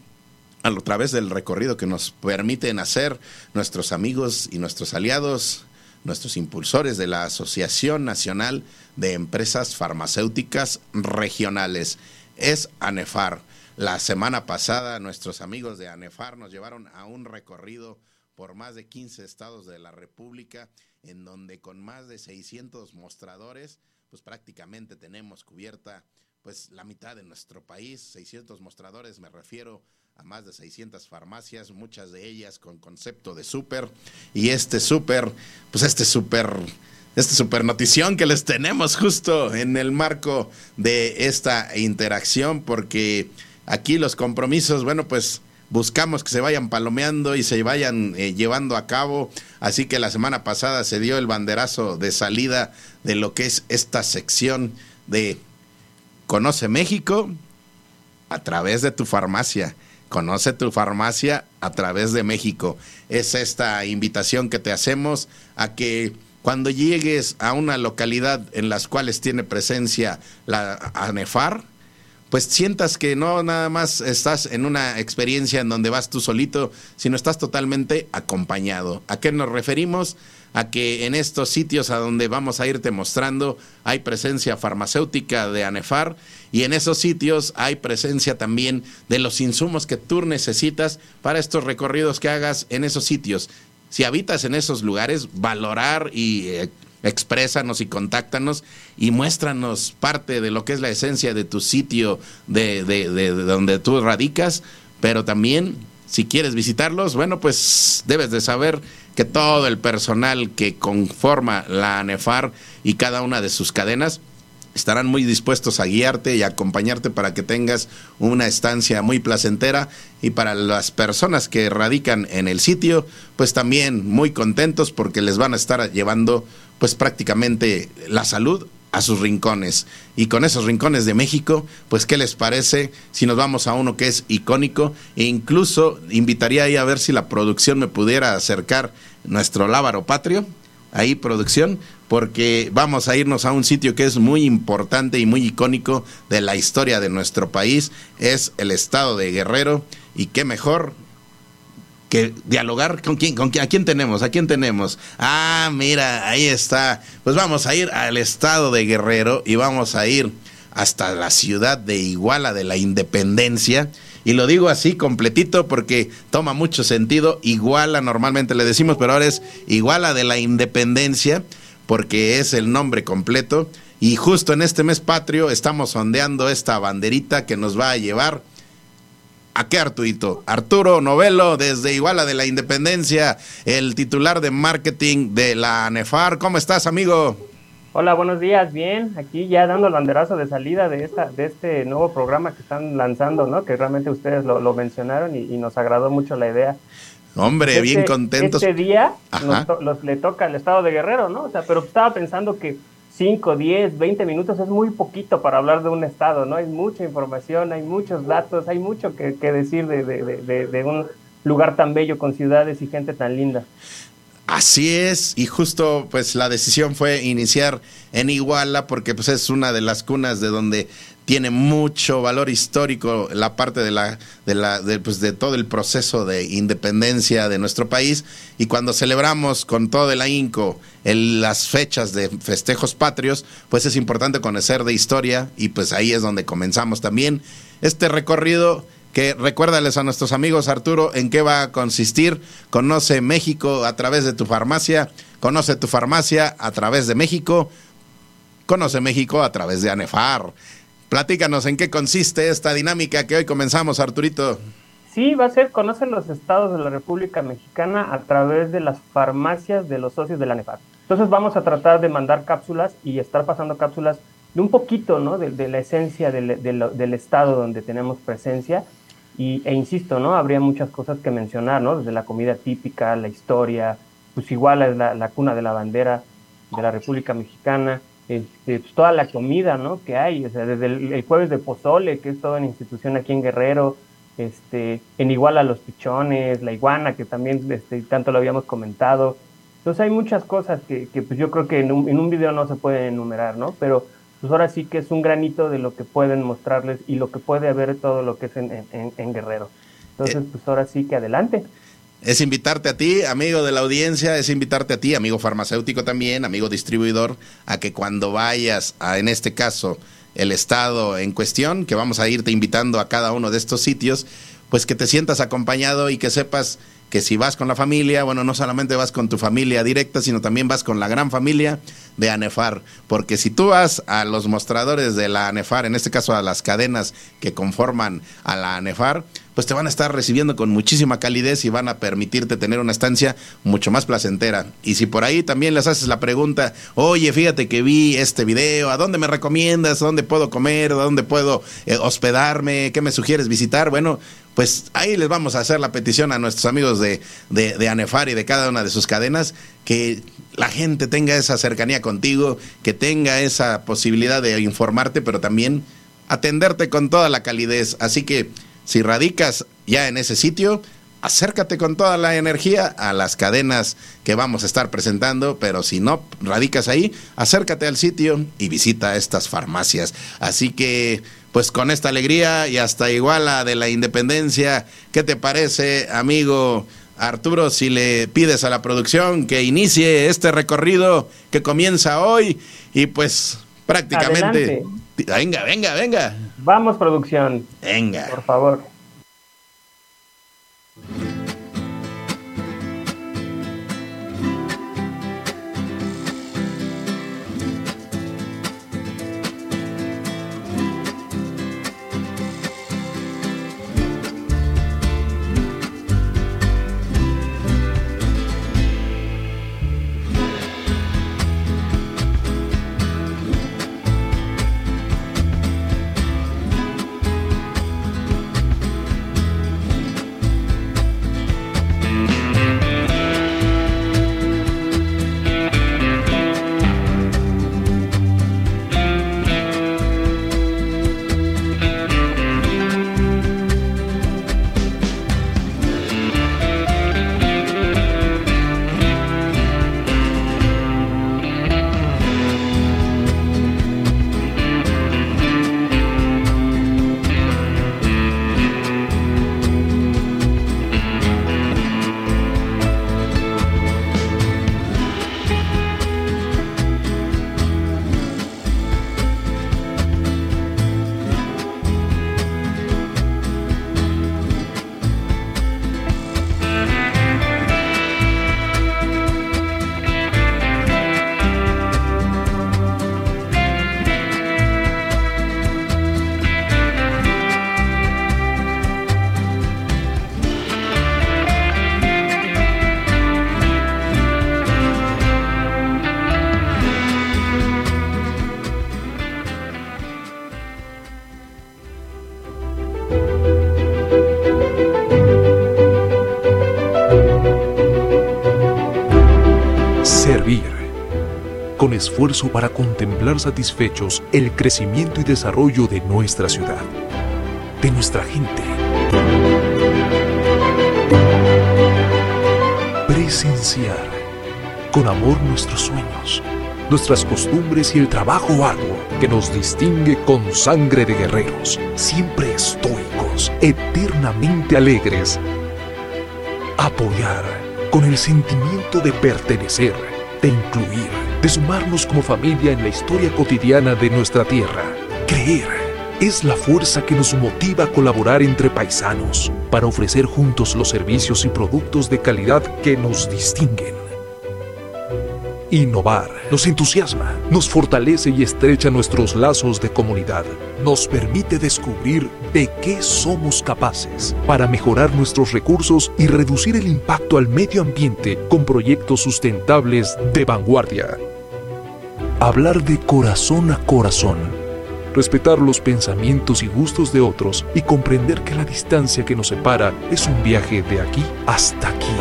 [SPEAKER 1] a través del recorrido que nos permiten hacer nuestros amigos y nuestros aliados, nuestros impulsores de la Asociación Nacional de Empresas Farmacéuticas Regionales. Es ANEFAR. La semana pasada nuestros amigos de ANEFAR nos llevaron a un recorrido por más de 15 estados de la República, en donde con más de 600 mostradores, pues prácticamente tenemos cubierta pues la mitad de nuestro país, 600 mostradores, me refiero a más de 600 farmacias, muchas de ellas con concepto de súper. Y este súper, pues este súper, este súper notición que les tenemos justo en el marco de esta interacción, porque aquí los compromisos, bueno, pues buscamos que se vayan palomeando y se vayan eh, llevando a cabo. Así que la semana pasada se dio el banderazo de salida de lo que es esta sección de Conoce México a través de tu farmacia. Conoce tu farmacia a través de México. Es esta invitación que te hacemos a que cuando llegues a una localidad en las cuales tiene presencia la ANEFAR, pues sientas que no nada más estás en una experiencia en donde vas tú solito, sino estás totalmente acompañado. ¿A qué nos referimos? A que en estos sitios a donde vamos a irte mostrando hay presencia farmacéutica de ANEFAR y en esos sitios hay presencia también de los insumos que tú necesitas para estos recorridos que hagas en esos sitios. Si habitas en esos lugares, valorar y eh, exprésanos y contáctanos y muéstranos parte de lo que es la esencia de tu sitio, de, de, de, donde tú radicas, pero también si quieres visitarlos, bueno, pues debes de saber que todo el personal que conforma la ANEFAR y cada una de sus cadenas estarán muy dispuestos a guiarte y acompañarte para que tengas una estancia muy placentera. Y para las personas que radican en el sitio, pues también muy contentos porque les van a estar llevando pues prácticamente la salud a sus rincones. Y con esos rincones de México, pues ¿qué les parece si nos vamos a uno que es icónico? E incluso invitaría ahí a ver si la producción me pudiera acercar nuestro lábaro patrio, ahí producción, porque vamos a irnos a un sitio que es muy importante y muy icónico de la historia de nuestro país, es el estado de Guerrero, y qué mejor que dialogar con quién, con quién, a quién tenemos, a quién tenemos. Ah, mira, ahí está. Pues vamos a ir al estado de Guerrero y vamos a ir hasta la ciudad de Iguala de la Independencia. Y lo digo así completito porque toma mucho sentido. Iguala normalmente le decimos, pero ahora es Iguala de la Independencia porque es el nombre completo. Y justo en este mes patrio estamos sondeando esta banderita que nos va a llevar. ¿A qué Arturito? Arturo Novelo, desde Iguala de la Independencia, el titular de marketing de la ANEFAR. ¿Cómo estás, amigo?
[SPEAKER 5] Hola, buenos días, bien. Aquí ya dando el banderazo de salida de esta, de este nuevo programa que están lanzando, ¿no? Que realmente ustedes lo, mencionaron y, nos agradó mucho la idea.
[SPEAKER 1] Hombre, bien este, contentos.
[SPEAKER 5] Este día nos le toca al estado de Guerrero, ¿no? O sea, pero estaba pensando que 5, 10, 20 minutos es muy poquito para hablar de un estado, ¿no? Hay mucha información, hay muchos datos, hay mucho que, decir de, de, un lugar tan bello con ciudades y gente tan linda.
[SPEAKER 1] Así es, y justo pues la decisión fue iniciar en Iguala porque pues es una de las cunas de donde tiene mucho valor histórico la parte de la de la de, pues, de todo el proceso de independencia de nuestro país y cuando celebramos con todo el ahínco las fechas de festejos patrios, pues es importante conocer de historia y pues ahí es donde comenzamos también este recorrido que recuérdales a nuestros amigos Arturo en qué va a consistir. Conoce México a través de tu farmacia, conoce tu farmacia a través de México, conoce México a través de ANEFAR. Platícanos en qué consiste esta dinámica que hoy comenzamos, Arturito.
[SPEAKER 5] Sí, va a ser conoce los estados de la República Mexicana a través de las farmacias de los socios de la ANEFAR. Entonces vamos a tratar de mandar cápsulas y estar pasando cápsulas de un poquito, ¿no? De, la esencia del, estado donde tenemos presencia y, e insisto, ¿no? Habría muchas cosas que mencionar, ¿no? Desde la comida típica, la historia, pues igual es la, cuna de la bandera de la República Mexicana, este, pues, toda la comida, ¿no? Que hay, o sea, desde el, jueves de pozole, que es toda una institución aquí en Guerrero, este, en igual a los pichones, la iguana, que también este, tanto lo habíamos comentado. Entonces hay muchas cosas que, que pues yo creo que en un, en un, video no se pueden enumerar, ¿no? Pero pues ahora sí que es un granito de lo que pueden mostrarles y lo que puede haber todo lo que es en, en, en Guerrero. Entonces, eh, pues ahora sí que adelante.
[SPEAKER 1] Es invitarte a ti, amigo de la audiencia, es invitarte a ti, amigo farmacéutico también, amigo distribuidor, a que cuando vayas a, en este caso, el estado en cuestión, que vamos a irte invitando a cada uno de estos sitios, pues que te sientas acompañado y que sepas que si vas con la familia, bueno, no solamente vas con tu familia directa, sino también vas con la gran familia de ANEFAR, porque si tú vas a los mostradores de la ANEFAR, en este caso a las cadenas que conforman a la ANEFAR, pues te van a estar recibiendo con muchísima calidez y van a permitirte tener una estancia mucho más placentera. Y si por ahí también les haces la pregunta, oye, fíjate que vi este video, ¿a dónde me recomiendas? ¿A dónde puedo comer? ¿A dónde puedo eh, hospedarme? ¿Qué me sugieres visitar? Bueno, pues ahí les vamos a hacer la petición a nuestros amigos de, de, y de cada una de sus cadenas, que la gente tenga esa cercanía contigo, que tenga esa posibilidad de informarte, pero también atenderte con toda la calidez. Así que si radicas ya en ese sitio, acércate con toda la energía a las cadenas que vamos a estar presentando, pero si no radicas ahí, acércate al sitio y visita estas farmacias. Así que, pues con esta alegría y hasta iguala de la independencia, ¿qué te parece, amigo? Arturo, si le pides a la producción que inicie este recorrido que comienza hoy y pues prácticamente... Venga, venga, venga.
[SPEAKER 5] Vamos, producción.
[SPEAKER 1] Venga.
[SPEAKER 5] Por favor.
[SPEAKER 6] Esfuerzo para contemplar satisfechos el crecimiento y desarrollo de nuestra ciudad, de nuestra gente. Presenciar con amor nuestros sueños, nuestras costumbres y el trabajo arduo que nos distingue con sangre de guerreros, siempre estoicos, eternamente alegres. Apoyar con el sentimiento de pertenecer, de incluir de sumarnos como familia en la historia cotidiana de nuestra tierra. Creer es la fuerza que nos motiva a colaborar entre paisanos para ofrecer juntos los servicios y productos de calidad que nos distinguen. Innovar nos entusiasma, nos fortalece y estrecha nuestros lazos de comunidad. Nos permite descubrir de qué somos capaces para mejorar nuestros recursos y reducir el impacto al medio ambiente con proyectos sustentables de vanguardia. Hablar de corazón a corazón, respetar los pensamientos y gustos de otros y comprender que la distancia que nos separa es un viaje de aquí hasta aquí.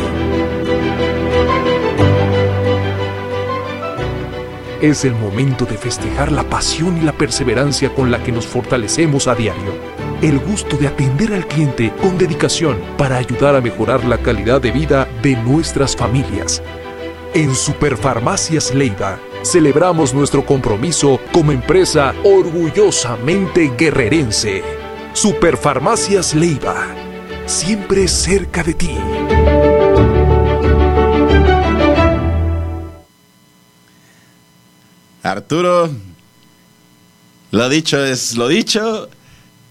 [SPEAKER 6] Es el momento de festejar la pasión y la perseverancia con la que nos fortalecemos a diario. El gusto de atender al cliente con dedicación para ayudar a mejorar la calidad de vida de nuestras familias. En Superfarmacias Leiva celebramos nuestro compromiso como empresa orgullosamente guerrerense. Superfarmacias Leiva, siempre cerca de ti.
[SPEAKER 1] Arturo, lo dicho es lo dicho.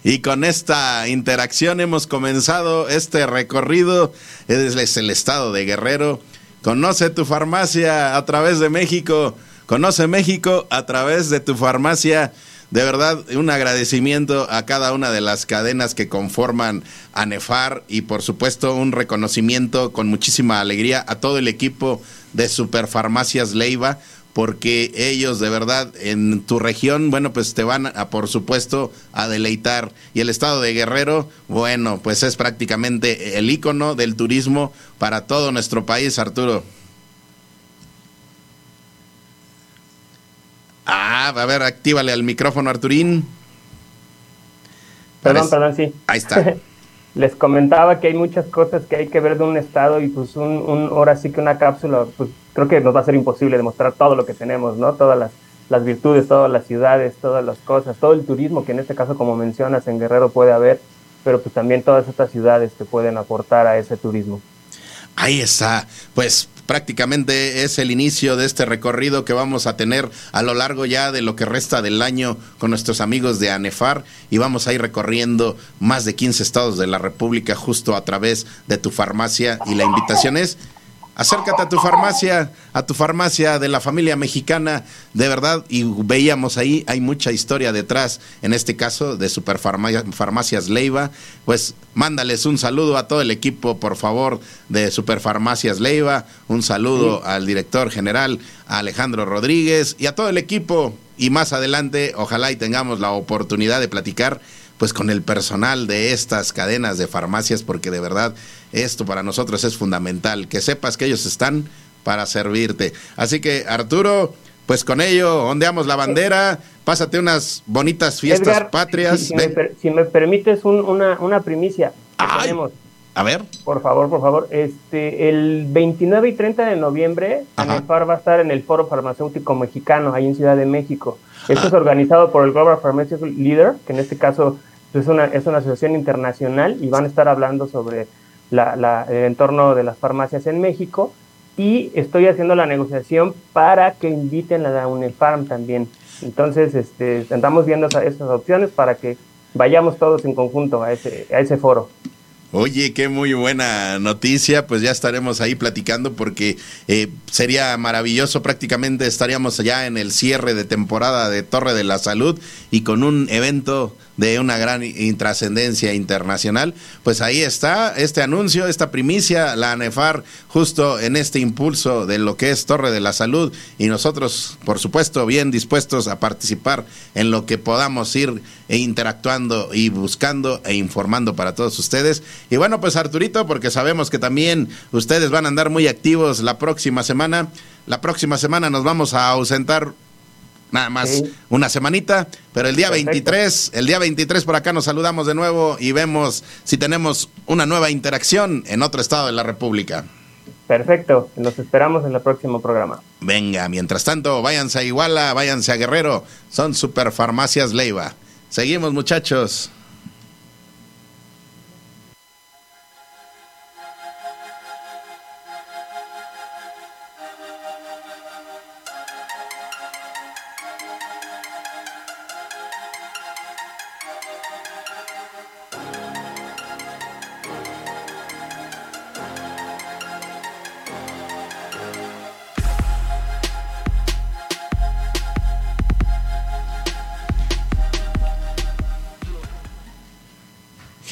[SPEAKER 1] Y con esta interacción hemos comenzado este recorrido. Es el estado de Guerrero. Conoce tu farmacia a través de México. Conoce México a través de tu farmacia. De verdad, un agradecimiento a cada una de las cadenas que conforman ANEFAR y por supuesto un reconocimiento con muchísima alegría a todo el equipo de Superfarmacias Leiva porque ellos de verdad en tu región, bueno, pues te van a, por supuesto, a deleitar. Y el estado de Guerrero, bueno, pues es prácticamente el icono del turismo para todo nuestro país, Arturo. Ah, a ver, actívale al micrófono, Arturín.
[SPEAKER 5] Perdón, perdón, sí.
[SPEAKER 1] Ahí está.
[SPEAKER 5] Les comentaba que hay muchas cosas que hay que ver de un estado y pues un, un ahora sí que una cápsula, pues creo que nos va a ser imposible demostrar todo lo que tenemos, ¿no? Todas las, las virtudes, todas las ciudades, todas las cosas, todo el turismo que en este caso, como mencionas, en Guerrero puede haber, pero pues también todas estas ciudades que pueden aportar a ese turismo.
[SPEAKER 1] Ahí está. Pues prácticamente es el inicio de este recorrido que vamos a tener a lo largo ya de lo que resta del año con nuestros amigos de ANEFAR. Y vamos a ir recorriendo más de 15 estados de la República justo a través de tu farmacia. Y la invitación es acércate a tu farmacia, a tu farmacia de la familia mexicana, de verdad, y veíamos ahí, hay mucha historia detrás, en este caso de Superfarmacias Leiva, pues mándales un saludo a todo el equipo, por favor, de Superfarmacias Leiva, un saludo al director general, Alejandro Rodríguez, y a todo el equipo, y más adelante, ojalá y tengamos la oportunidad de platicar pues con el personal de estas cadenas de farmacias, porque de verdad esto para nosotros es fundamental, que sepas que ellos están para servirte. Así que Arturo, pues con ello ondeamos la bandera, pásate unas bonitas fiestas patrias.
[SPEAKER 5] Si, me, permites una, una primicia.
[SPEAKER 1] A ver.
[SPEAKER 5] Por favor, por favor. Este, el 29 y 30 de noviembre, ANEFAR va a estar en el Foro Farmacéutico Mexicano, ahí en Ciudad de México. Esto es organizado por el Global Pharmaceutical Leader, que en este caso es una, es una asociación internacional y van a estar hablando sobre la, el entorno de las farmacias en México. Y estoy haciendo la negociación para que inviten a la UNEFARM también. Entonces, este, estamos viendo esas, opciones para que vayamos todos en conjunto a ese, a ese foro.
[SPEAKER 1] Oye, qué muy buena noticia, pues ya estaremos ahí platicando porque eh, sería maravilloso, prácticamente estaríamos ya en el cierre de temporada de Torre de la Salud y con un evento de una gran trascendencia internacional. Pues ahí está este anuncio, esta primicia, la ANEFAR, justo en este impulso de lo que es Torre de la Salud y nosotros, por supuesto, bien dispuestos a participar en lo que podamos ir interactuando y buscando e informando para todos ustedes. Y bueno, pues Arturito, porque sabemos que también ustedes van a andar muy activos la próxima semana. La próxima semana nos vamos a ausentar nada más una semanita, pero el día 23, el día 23 por acá nos saludamos de nuevo y vemos si tenemos una nueva interacción en otro estado de la República.
[SPEAKER 5] Perfecto, nos esperamos en el próximo programa.
[SPEAKER 1] Venga, mientras tanto, váyanse a Iguala, váyanse a Guerrero, son Superfarmacias Leiva. Seguimos muchachos.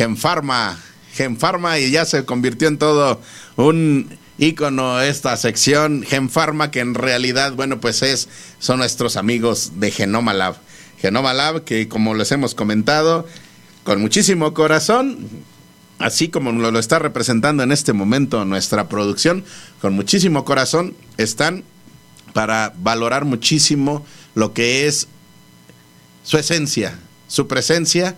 [SPEAKER 1] Genfarma, Genfarma y ya se convirtió en todo un ícono esta sección Genfarma que en realidad, bueno, pues es son nuestros amigos de Genoma Lab. Genoma Lab que como les hemos comentado, con muchísimo corazón, así como lo está representando en este momento nuestra producción, con muchísimo corazón están para valorar muchísimo lo que es su esencia, su presencia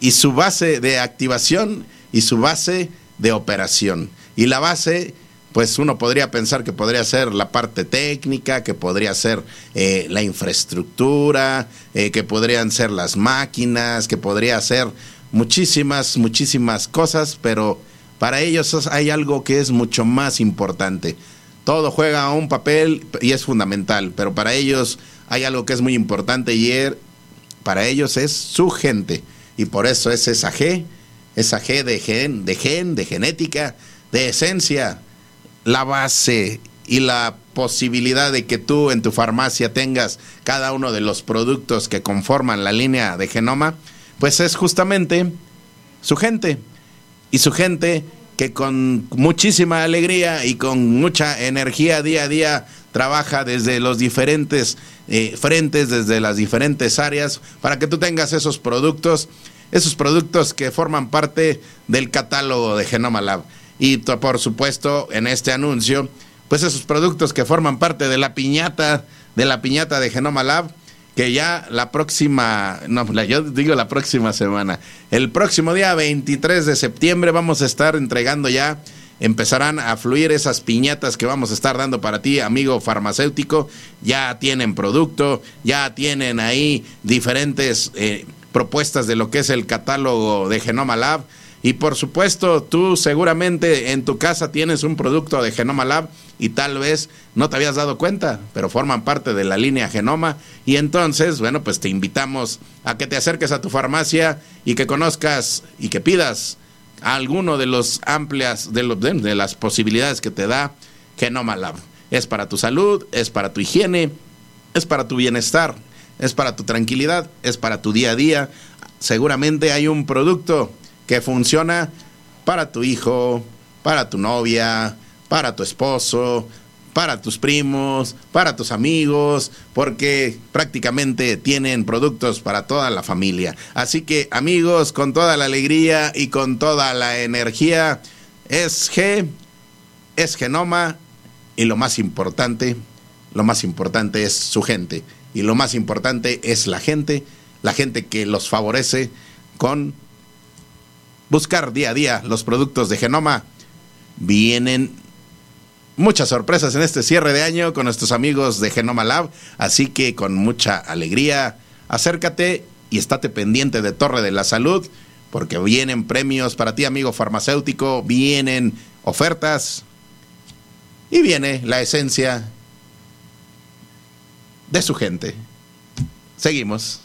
[SPEAKER 1] y su base de activación y su base de operación. Y la base, pues uno podría pensar que podría ser la parte técnica, que podría ser eh, la infraestructura, eh, que podrían ser las máquinas, que podría ser muchísimas, muchísimas cosas, pero para ellos hay algo que es mucho más importante. Todo juega un papel y es fundamental, pero para ellos hay algo que es muy importante y er, para ellos es su gente. Y por eso es esa G, esa G de gen, de gen, de genética, de esencia, la base y la posibilidad de que tú en tu farmacia tengas cada uno de los productos que conforman la línea de genoma, pues es justamente su gente. Y su gente que con muchísima alegría y con mucha energía día a día trabaja desde los diferentes eh, frentes, desde las diferentes áreas, para que tú tengas esos productos, esos productos que forman parte del catálogo de Genoma Lab. Y por supuesto, en este anuncio, pues esos productos que forman parte de la piñata, de la piñata de Genoma Lab, que ya la próxima, no, yo digo la próxima semana, el próximo día 23 de septiembre vamos a estar entregando ya, empezarán a fluir esas piñatas que vamos a estar dando para ti, amigo farmacéutico, ya tienen producto, ya tienen ahí diferentes eh, propuestas de lo que es el catálogo de Genoma Lab y por supuesto, tú seguramente en tu casa tienes un producto de Genoma Lab y tal vez no te habías dado cuenta, pero forman parte de la línea Genoma. Y entonces, bueno, pues te invitamos a que te acerques a tu farmacia y que conozcas y que pidas alguno de los amplias, de, de las posibilidades que te da Genoma Lab. Es para tu salud, es para tu higiene, es para tu bienestar, es para tu tranquilidad, es para tu día a día. Seguramente hay un producto que funciona para tu hijo, para tu novia, para tu esposo, para tus primos, para tus amigos, porque prácticamente tienen productos para toda la familia. Así que amigos, con toda la alegría y con toda la energía, es G, es Genoma y lo más importante, lo más importante es su gente y lo más importante es la gente, la gente que los favorece con buscar día a día los productos de Genoma. Vienen muchas sorpresas en este cierre de año con nuestros amigos de Genoma Lab, así que con mucha alegría, acércate y estate pendiente de Torre de la Salud, porque vienen premios para ti, amigo farmacéutico, vienen ofertas y viene la esencia de su gente. Seguimos.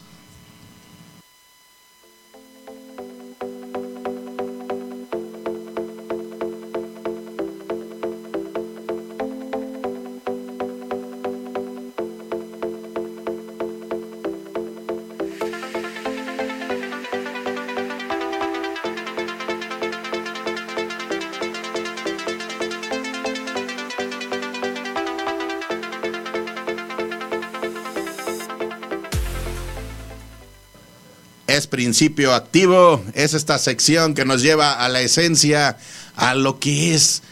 [SPEAKER 1] Principio activo, es esta sección que nos lleva a la esencia, a lo que es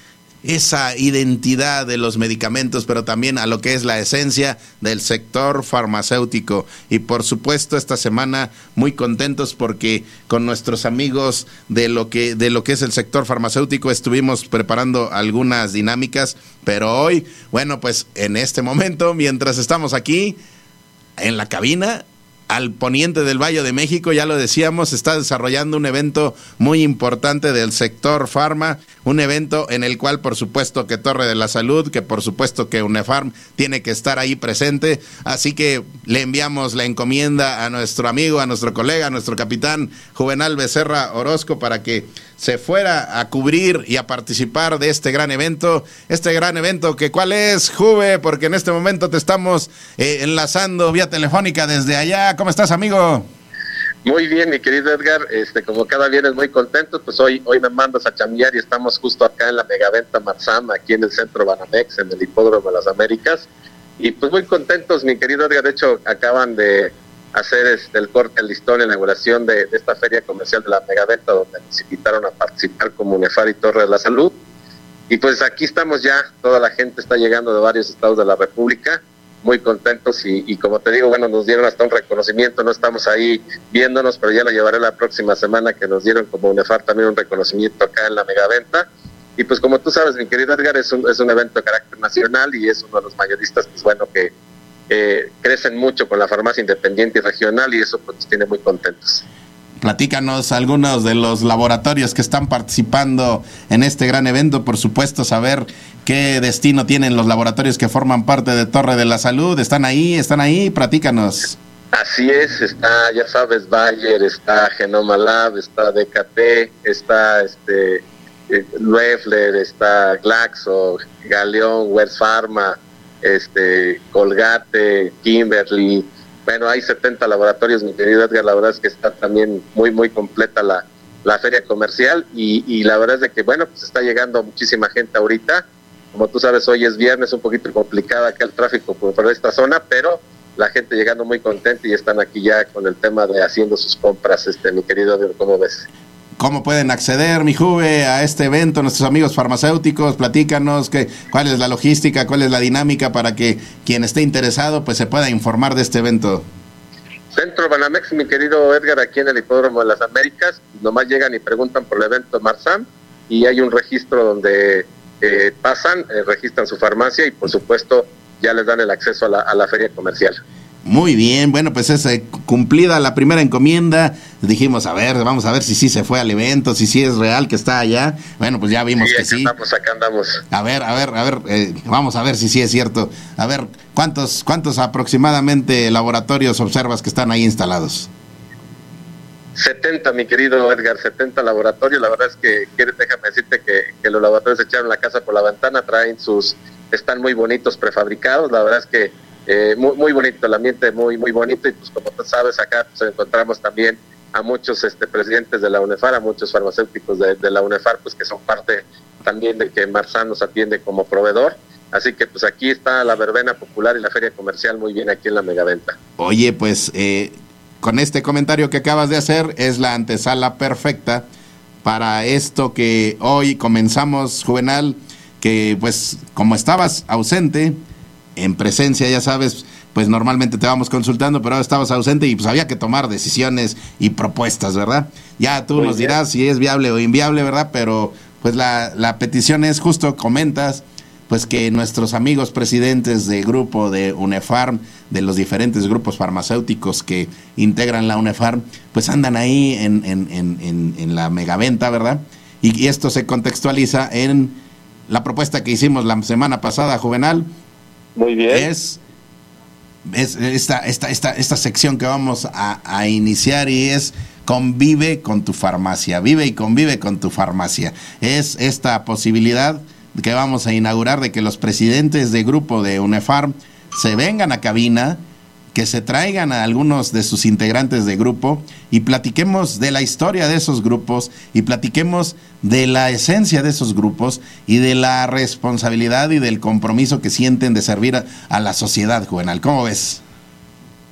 [SPEAKER 1] esa identidad de los medicamentos, pero también a lo que es la esencia del sector farmacéutico. Y por supuesto, esta semana muy contentos porque con nuestros amigos de lo que de lo que es el sector farmacéutico estuvimos preparando algunas dinámicas, pero hoy, bueno, pues en este momento mientras estamos aquí en la cabina al poniente del Valle de México, ya lo decíamos, está desarrollando un evento muy importante del sector farma, un evento en el cual por supuesto que Torre de la Salud, que por supuesto que UNEFARM tiene que estar ahí presente, así que le enviamos la encomienda a nuestro amigo, a nuestro colega, a nuestro capitán Juvenal Becerra Orozco para que se fuera a cubrir y a participar de este gran evento. Este gran evento que cuál es, Juve, porque en este momento te estamos eh, enlazando vía telefónica desde allá. ¿Cómo estás, amigo?
[SPEAKER 7] Muy bien, mi querido Edgar, este, como cada viernes muy contento, pues hoy, hoy me mandas a chambear y estamos justo acá en la megaventa Marzama, aquí en el centro Banamex, en el Hipódromo de las Américas. Y pues muy contentos, mi querido Edgar, de hecho acaban de hacer este, el corte al listón, la inauguración de, esta feria comercial de la Megaventa, donde nos invitaron a participar como UNEFAR y Torre de la Salud. Y pues aquí estamos ya, toda la gente está llegando de varios estados de la República muy contentos y, como te digo, bueno, nos dieron hasta un reconocimiento, no estamos ahí viéndonos, pero ya lo llevaré la próxima semana que nos dieron como UNEFAR también un reconocimiento acá en la megaventa. Y pues como tú sabes, mi querido Edgar, es un, es un evento de carácter nacional y es uno de los mayoristas, pues bueno, que crecen mucho con la farmacia independiente y regional y eso pues nos tiene muy contentos.
[SPEAKER 1] Platícanos algunos de los laboratorios que están participando en este gran evento, por supuesto, saber qué destino tienen los laboratorios que forman parte de Torre de la Salud. ¿Están ahí? ¿Están ahí? Platícanos.
[SPEAKER 7] Así es, está, ya sabes, Bayer, está Genoma Lab, está DKT, está este Loeffler, está Glaxo, Galeón, West Pharma, este, Colgate, Kimberly, bueno, hay 70 laboratorios, mi querido Edgar, la verdad es que está también muy, muy completa la, la feria comercial y, y, la verdad es de que, bueno, pues está llegando muchísima gente ahorita. Como tú sabes, hoy es viernes, un poquito complicada acá el tráfico por, por esta zona, pero la gente llegando muy contenta y están aquí ya con el tema de haciendo sus compras, este, mi querido Edgar, ¿cómo ves?
[SPEAKER 1] ¿Cómo pueden acceder, mi Juve, a este evento, nuestros amigos farmacéuticos? Platícanos que, cuál es la logística, cuál es la dinámica para que quien esté interesado pues se pueda informar de este evento.
[SPEAKER 7] Centro Banamex, mi querido Edgar, aquí en el Hipódromo de las Américas, nomás llegan y preguntan por el evento Marsam y hay un registro donde eh, pasan, eh, registran su farmacia y por supuesto ya les dan el acceso a la, a la feria comercial.
[SPEAKER 1] Muy bien, bueno, pues es eh, cumplida la primera encomienda. Dijimos, a ver, vamos a ver si sí se fue al evento, si sí es real que está allá. Bueno, pues ya vimos que sí.
[SPEAKER 7] Andamos, acá andamos.
[SPEAKER 1] A ver, a ver, a ver, eh, vamos a ver si sí es cierto. A ver, ¿cuántos, ¿cuántos aproximadamente laboratorios observas que están ahí instalados?
[SPEAKER 7] 70, mi querido Edgar, 70 laboratorios. La verdad es que, déjame decirte que, que los laboratorios echaron la casa por la ventana, traen sus, están muy bonitos prefabricados. La verdad es que eh, muy, muy bonito, el ambiente muy, muy bonito y pues como tú sabes acá pues, encontramos también a muchos este, presidentes de la UNEFAR, a muchos farmacéuticos de, la UNEFAR, pues que son parte también de que Marzán nos atiende como proveedor. Así que pues aquí está la verbena popular y la feria comercial muy bien aquí en la megaventa.
[SPEAKER 1] Oye, pues eh, con este comentario que acabas de hacer es la antesala perfecta para esto que hoy comenzamos, Juvenal, que pues como estabas ausente, en presencia, ya sabes, pues normalmente te vamos consultando, pero ahora estabas ausente y pues había que tomar decisiones y propuestas, ¿verdad? Ya tú nos dirás si es viable o inviable, ¿verdad? Pero pues la, la petición es justo, comentas, pues que nuestros amigos presidentes de grupo de UNEFARM, de los diferentes grupos farmacéuticos que integran la UNEFARM, pues andan ahí en, en, en, en la megaventa, ¿verdad? Y, y esto se contextualiza en la propuesta que hicimos la semana pasada, Juvenal,
[SPEAKER 7] muy bien.
[SPEAKER 1] Es, esta, esta, esta, esta sección que vamos a, iniciar y es convive con tu farmacia, vive y convive con tu farmacia. Es esta posibilidad que vamos a inaugurar de que los presidentes de grupo de UNEFARM se vengan a cabina que se traigan a algunos de sus integrantes de grupo y platiquemos de la historia de esos grupos y platiquemos de la esencia de esos grupos y de la responsabilidad y del compromiso que sienten de servir a, la sociedad, Juvenal. ¿Cómo ves?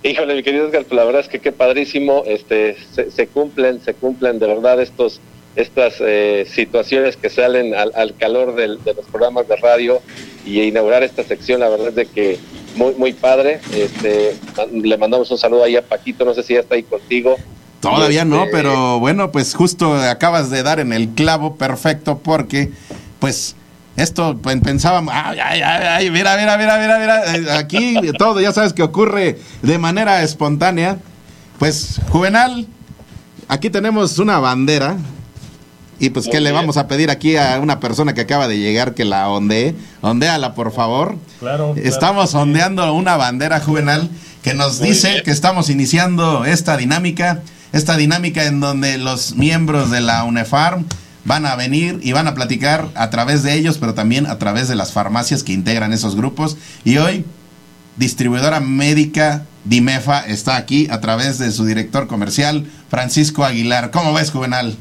[SPEAKER 7] Híjole, mi querido Edgar, pues la verdad es que qué padrísimo, este, se, cumplen, se cumplen de verdad estos, estas eh, situaciones que salen al, calor de los programas de radio y inaugurar esta sección, la verdad es de que muy, muy padre. Este, le mandamos un saludo ahí a Paquito, no sé si ya está ahí contigo.
[SPEAKER 1] Todavía no, este, pero bueno, pues justo acabas de dar en el clavo perfecto porque, pues, esto pensábamos, ay, ay, ay, mira, mira, mira, mira, mira, eh, aquí todo ya sabes que ocurre de manera espontánea. Pues, Juvenal, aquí tenemos una bandera y pues, ¿qué le vamos a pedir aquí a una persona que acaba de llegar que la ondee? Ondéala, por favor. Claro. Estamos ondeando una bandera juvenal que nos dice que estamos iniciando esta dinámica, esta dinámica en donde los miembros de la UNEFARM van a venir y van a platicar a través de ellos, pero también a través de las farmacias que integran esos grupos. Y hoy, distribuidora médica Dimefa está aquí a través de su director comercial, Francisco Aguilar. ¿Cómo ves, Juvenal?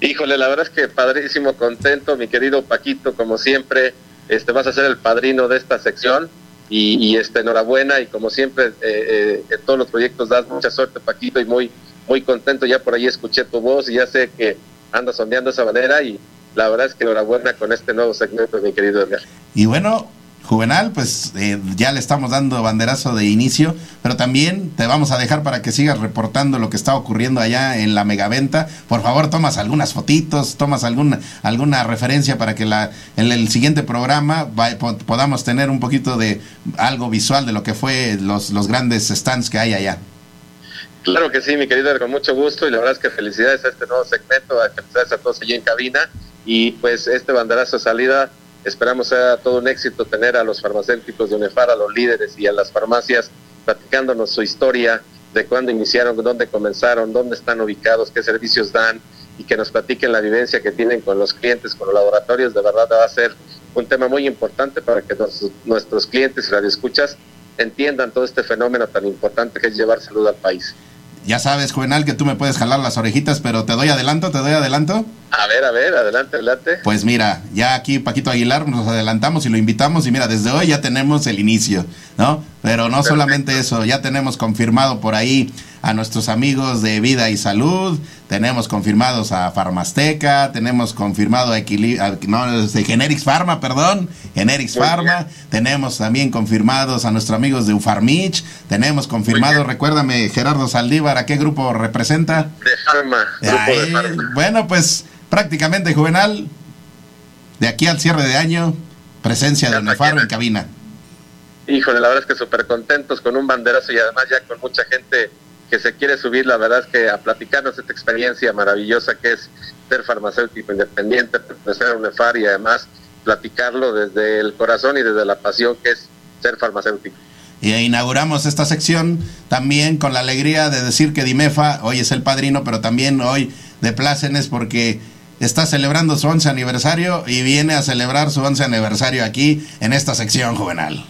[SPEAKER 7] Híjole, la verdad es que padrísimo, contento, mi querido Paquito, como siempre, este vas a ser el padrino de esta sección y, este enhorabuena y como siempre eh, eh, en todos los proyectos das mucha suerte, Paquito, y muy muy contento, ya por ahí escuché tu voz y ya sé que andas sondeando esa manera y la verdad es que enhorabuena con este nuevo segmento, mi querido Edgar.
[SPEAKER 1] Y bueno, Juvenal, pues eh, ya le estamos dando banderazo de inicio, pero también te vamos a dejar para que sigas reportando lo que está ocurriendo allá en la megaventa. Por favor, tomas algunas fotitos, tomas alguna, alguna referencia para que la, en el siguiente programa podamos tener un poquito de algo visual de lo que fue los, los grandes stands que hay allá.
[SPEAKER 7] Claro que sí, mi querido, con mucho gusto y la verdad es que felicidades a este nuevo segmento, felicidades a todos allí en cabina y pues este banderazo de salida Esperamos sea todo un éxito tener a los farmacéuticos de UNEFAR, a los líderes y a las farmacias platicándonos su historia de cuándo iniciaron, dónde comenzaron, dónde están ubicados, qué servicios dan y que nos platiquen la vivencia que tienen con los clientes, con los laboratorios. De verdad va a ser un tema muy importante para que nuestros clientes y radioescuchas entiendan todo este fenómeno tan importante que es llevar salud al país.
[SPEAKER 1] Ya sabes, Juvenal, que tú me puedes jalar las orejitas, pero te doy adelanto, te doy adelanto.
[SPEAKER 7] A ver, a ver, adelante, adelante.
[SPEAKER 1] Pues mira, ya aquí Paquito Aguilar nos adelantamos y lo invitamos y mira, desde hoy ya tenemos el inicio, ¿no? Pero no solamente eso, ya tenemos confirmado por ahí a nuestros amigos de Vida y Salud, tenemos confirmados a Farmasteca, tenemos confirmado a, no, de Generics Pharma, perdón, Generics Pharma, tenemos también confirmados a nuestros amigos de Ufarmich, tenemos confirmado, recuérdame Gerardo Saldívar, ¿a qué grupo representa?
[SPEAKER 7] De Pharma.
[SPEAKER 1] Bueno, pues prácticamente juvenal, de aquí al cierre de año, presencia de Unefar en cabina.
[SPEAKER 7] Híjole, la verdad es que súper contentos con un banderazo y además ya con mucha gente que se quiere subir, la verdad es que a platicarnos esta experiencia maravillosa que es ser farmacéutico independiente, pertenecer a UNEFAR y además platicarlo desde el corazón y desde la pasión que es ser farmacéutico.
[SPEAKER 1] Y inauguramos esta sección también con la alegría de decir que Dimefa hoy es el padrino, pero también hoy de plácenes porque está celebrando su 11 aniversario y viene a celebrar su 11 aniversario aquí en esta sección juvenal.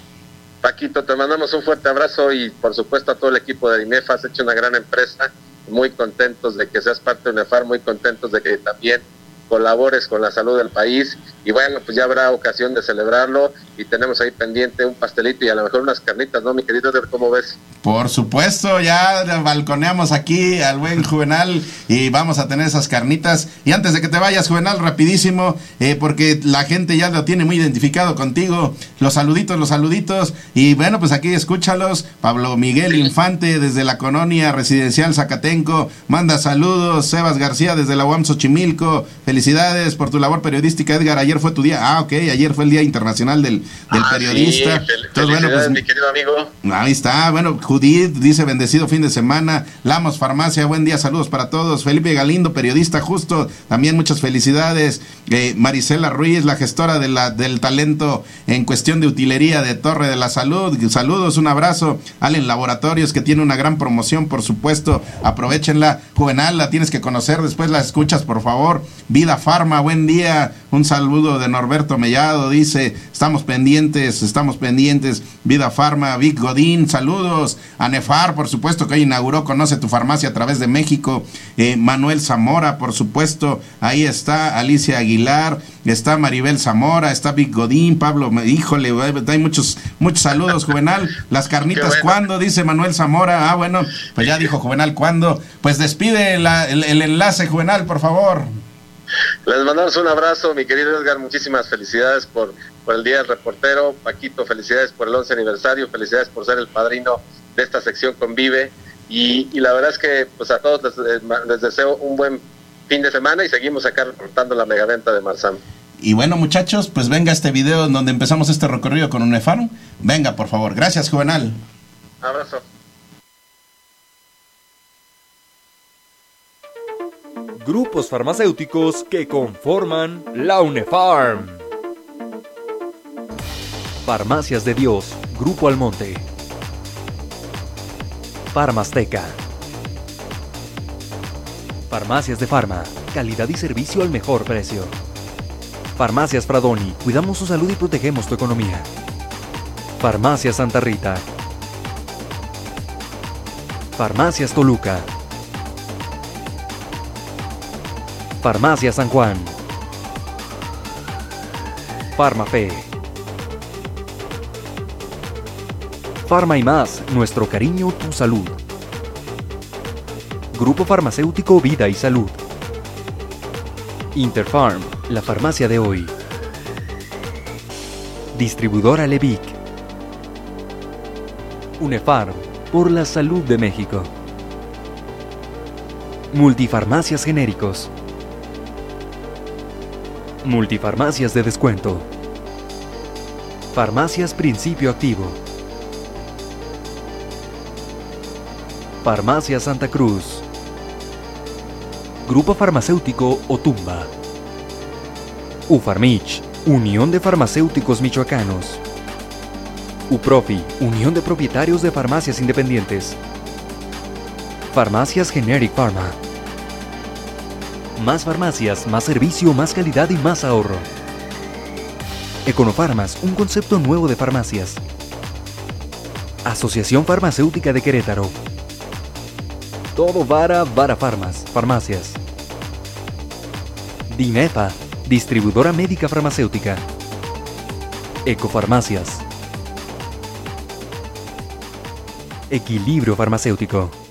[SPEAKER 7] Paquito, te mandamos un fuerte abrazo y por supuesto a todo el equipo de INEFA, has hecho una gran empresa, muy contentos de que seas parte de UNEFAR, muy contentos de que también colabores con la salud del país. Y bueno, pues ya habrá ocasión de celebrarlo y tenemos ahí pendiente un pastelito y a lo mejor unas carnitas, ¿no, mi querido? ¿Cómo ves?
[SPEAKER 1] Por supuesto, ya balconeamos aquí al buen Juvenal y vamos a tener esas carnitas. Y antes de que te vayas, Juvenal, rapidísimo, eh, porque la gente ya lo tiene muy identificado contigo. Los saluditos, los saluditos. Y bueno, pues aquí escúchalos. Pablo Miguel Infante desde la colonia residencial Zacatenco manda saludos. Sebas García desde la UAM Xochimilco. Felicidades por tu labor periodística, Edgar. Ayer fue tu día. Ah, ok, ayer fue el Día Internacional del,
[SPEAKER 7] ah,
[SPEAKER 1] periodista.
[SPEAKER 7] Entonces, bueno, pues, mi querido amigo.
[SPEAKER 1] Ahí está. Bueno, Judith dice bendecido fin de semana. Lamos Farmacia, buen día, saludos para todos. Felipe Galindo, periodista justo, también muchas felicidades. Eh, Marisela Ruiz, la gestora de la, del talento en cuestión de utilería de Torre de la Salud. Saludos, un abrazo. Allen Laboratorios, que tiene una gran promoción, por supuesto. Aprovechenla. Juvenal, la tienes que conocer, después la escuchas, por favor. Vida Farma, buen día. Un saludo de Norberto Mellado, dice, estamos pendientes, estamos pendientes. Vida Farma, Vic Godín, saludos. Anefar, por supuesto, que hoy inauguró Conoce tu farmacia a través de México. Eh, Manuel Zamora, por supuesto, ahí está. Alicia Aguilar, está Maribel Zamora, está Vic Godín, Pablo, híjole, hay muchos, muchos saludos, Juvenal. Las carnitas, ¿cuándo? Dice Manuel Zamora. Ah, bueno, pues ya dijo Juvenal, ¿cuándo? Pues despide el, el enlace, Juvenal, por favor.
[SPEAKER 7] Les mandamos un abrazo, mi querido Edgar, muchísimas felicidades por, por el Día del Reportero. Paquito, felicidades por el 11 aniversario, felicidades por ser el padrino de esta sección Convive. Y, y la verdad es que pues a todos les, les, deseo un buen fin de semana y seguimos acá reportando la megaventa de Marzán.
[SPEAKER 1] Y bueno, muchachos, pues venga este video donde empezamos este recorrido con un EFARO. Venga, por favor. Gracias, Juvenal.
[SPEAKER 7] Abrazo.
[SPEAKER 8] grupos farmacéuticos que conforman la UNEFARM. Farmacias de Dios, Grupo Almonte. Farmasteca. Farmacias de Farma, calidad y servicio al mejor precio. Farmacias Fradoni, cuidamos su salud y protegemos tu economía. Farmacia Santa Rita. Farmacias Toluca. Farmacia San Juan. Farmafe. Farma y más, nuestro cariño, tu salud. Grupo Farmacéutico Vida y Salud. Interfarm, la farmacia de hoy. Distribuidora Levic. UNEFARM, por la salud de México. Multifarmacias genéricos. Multifarmacias de descuento. Farmacias Principio Activo. Farmacia Santa Cruz. Grupo Farmacéutico Otumba. Ufarmich, Unión de Farmacéuticos Michoacanos. UPROFI, Unión de Propietarios de Farmacias Independientes. Farmacias Generic Pharma. Más farmacias, más servicio, más calidad y más ahorro. Econofarmas, un concepto nuevo de farmacias. Asociación Farmacéutica de Querétaro. Todo Vara Vara Farmas, farmacias. Dimefa, distribuidora médica farmacéutica. Ecofarmacias. Equilibrio farmacéutico.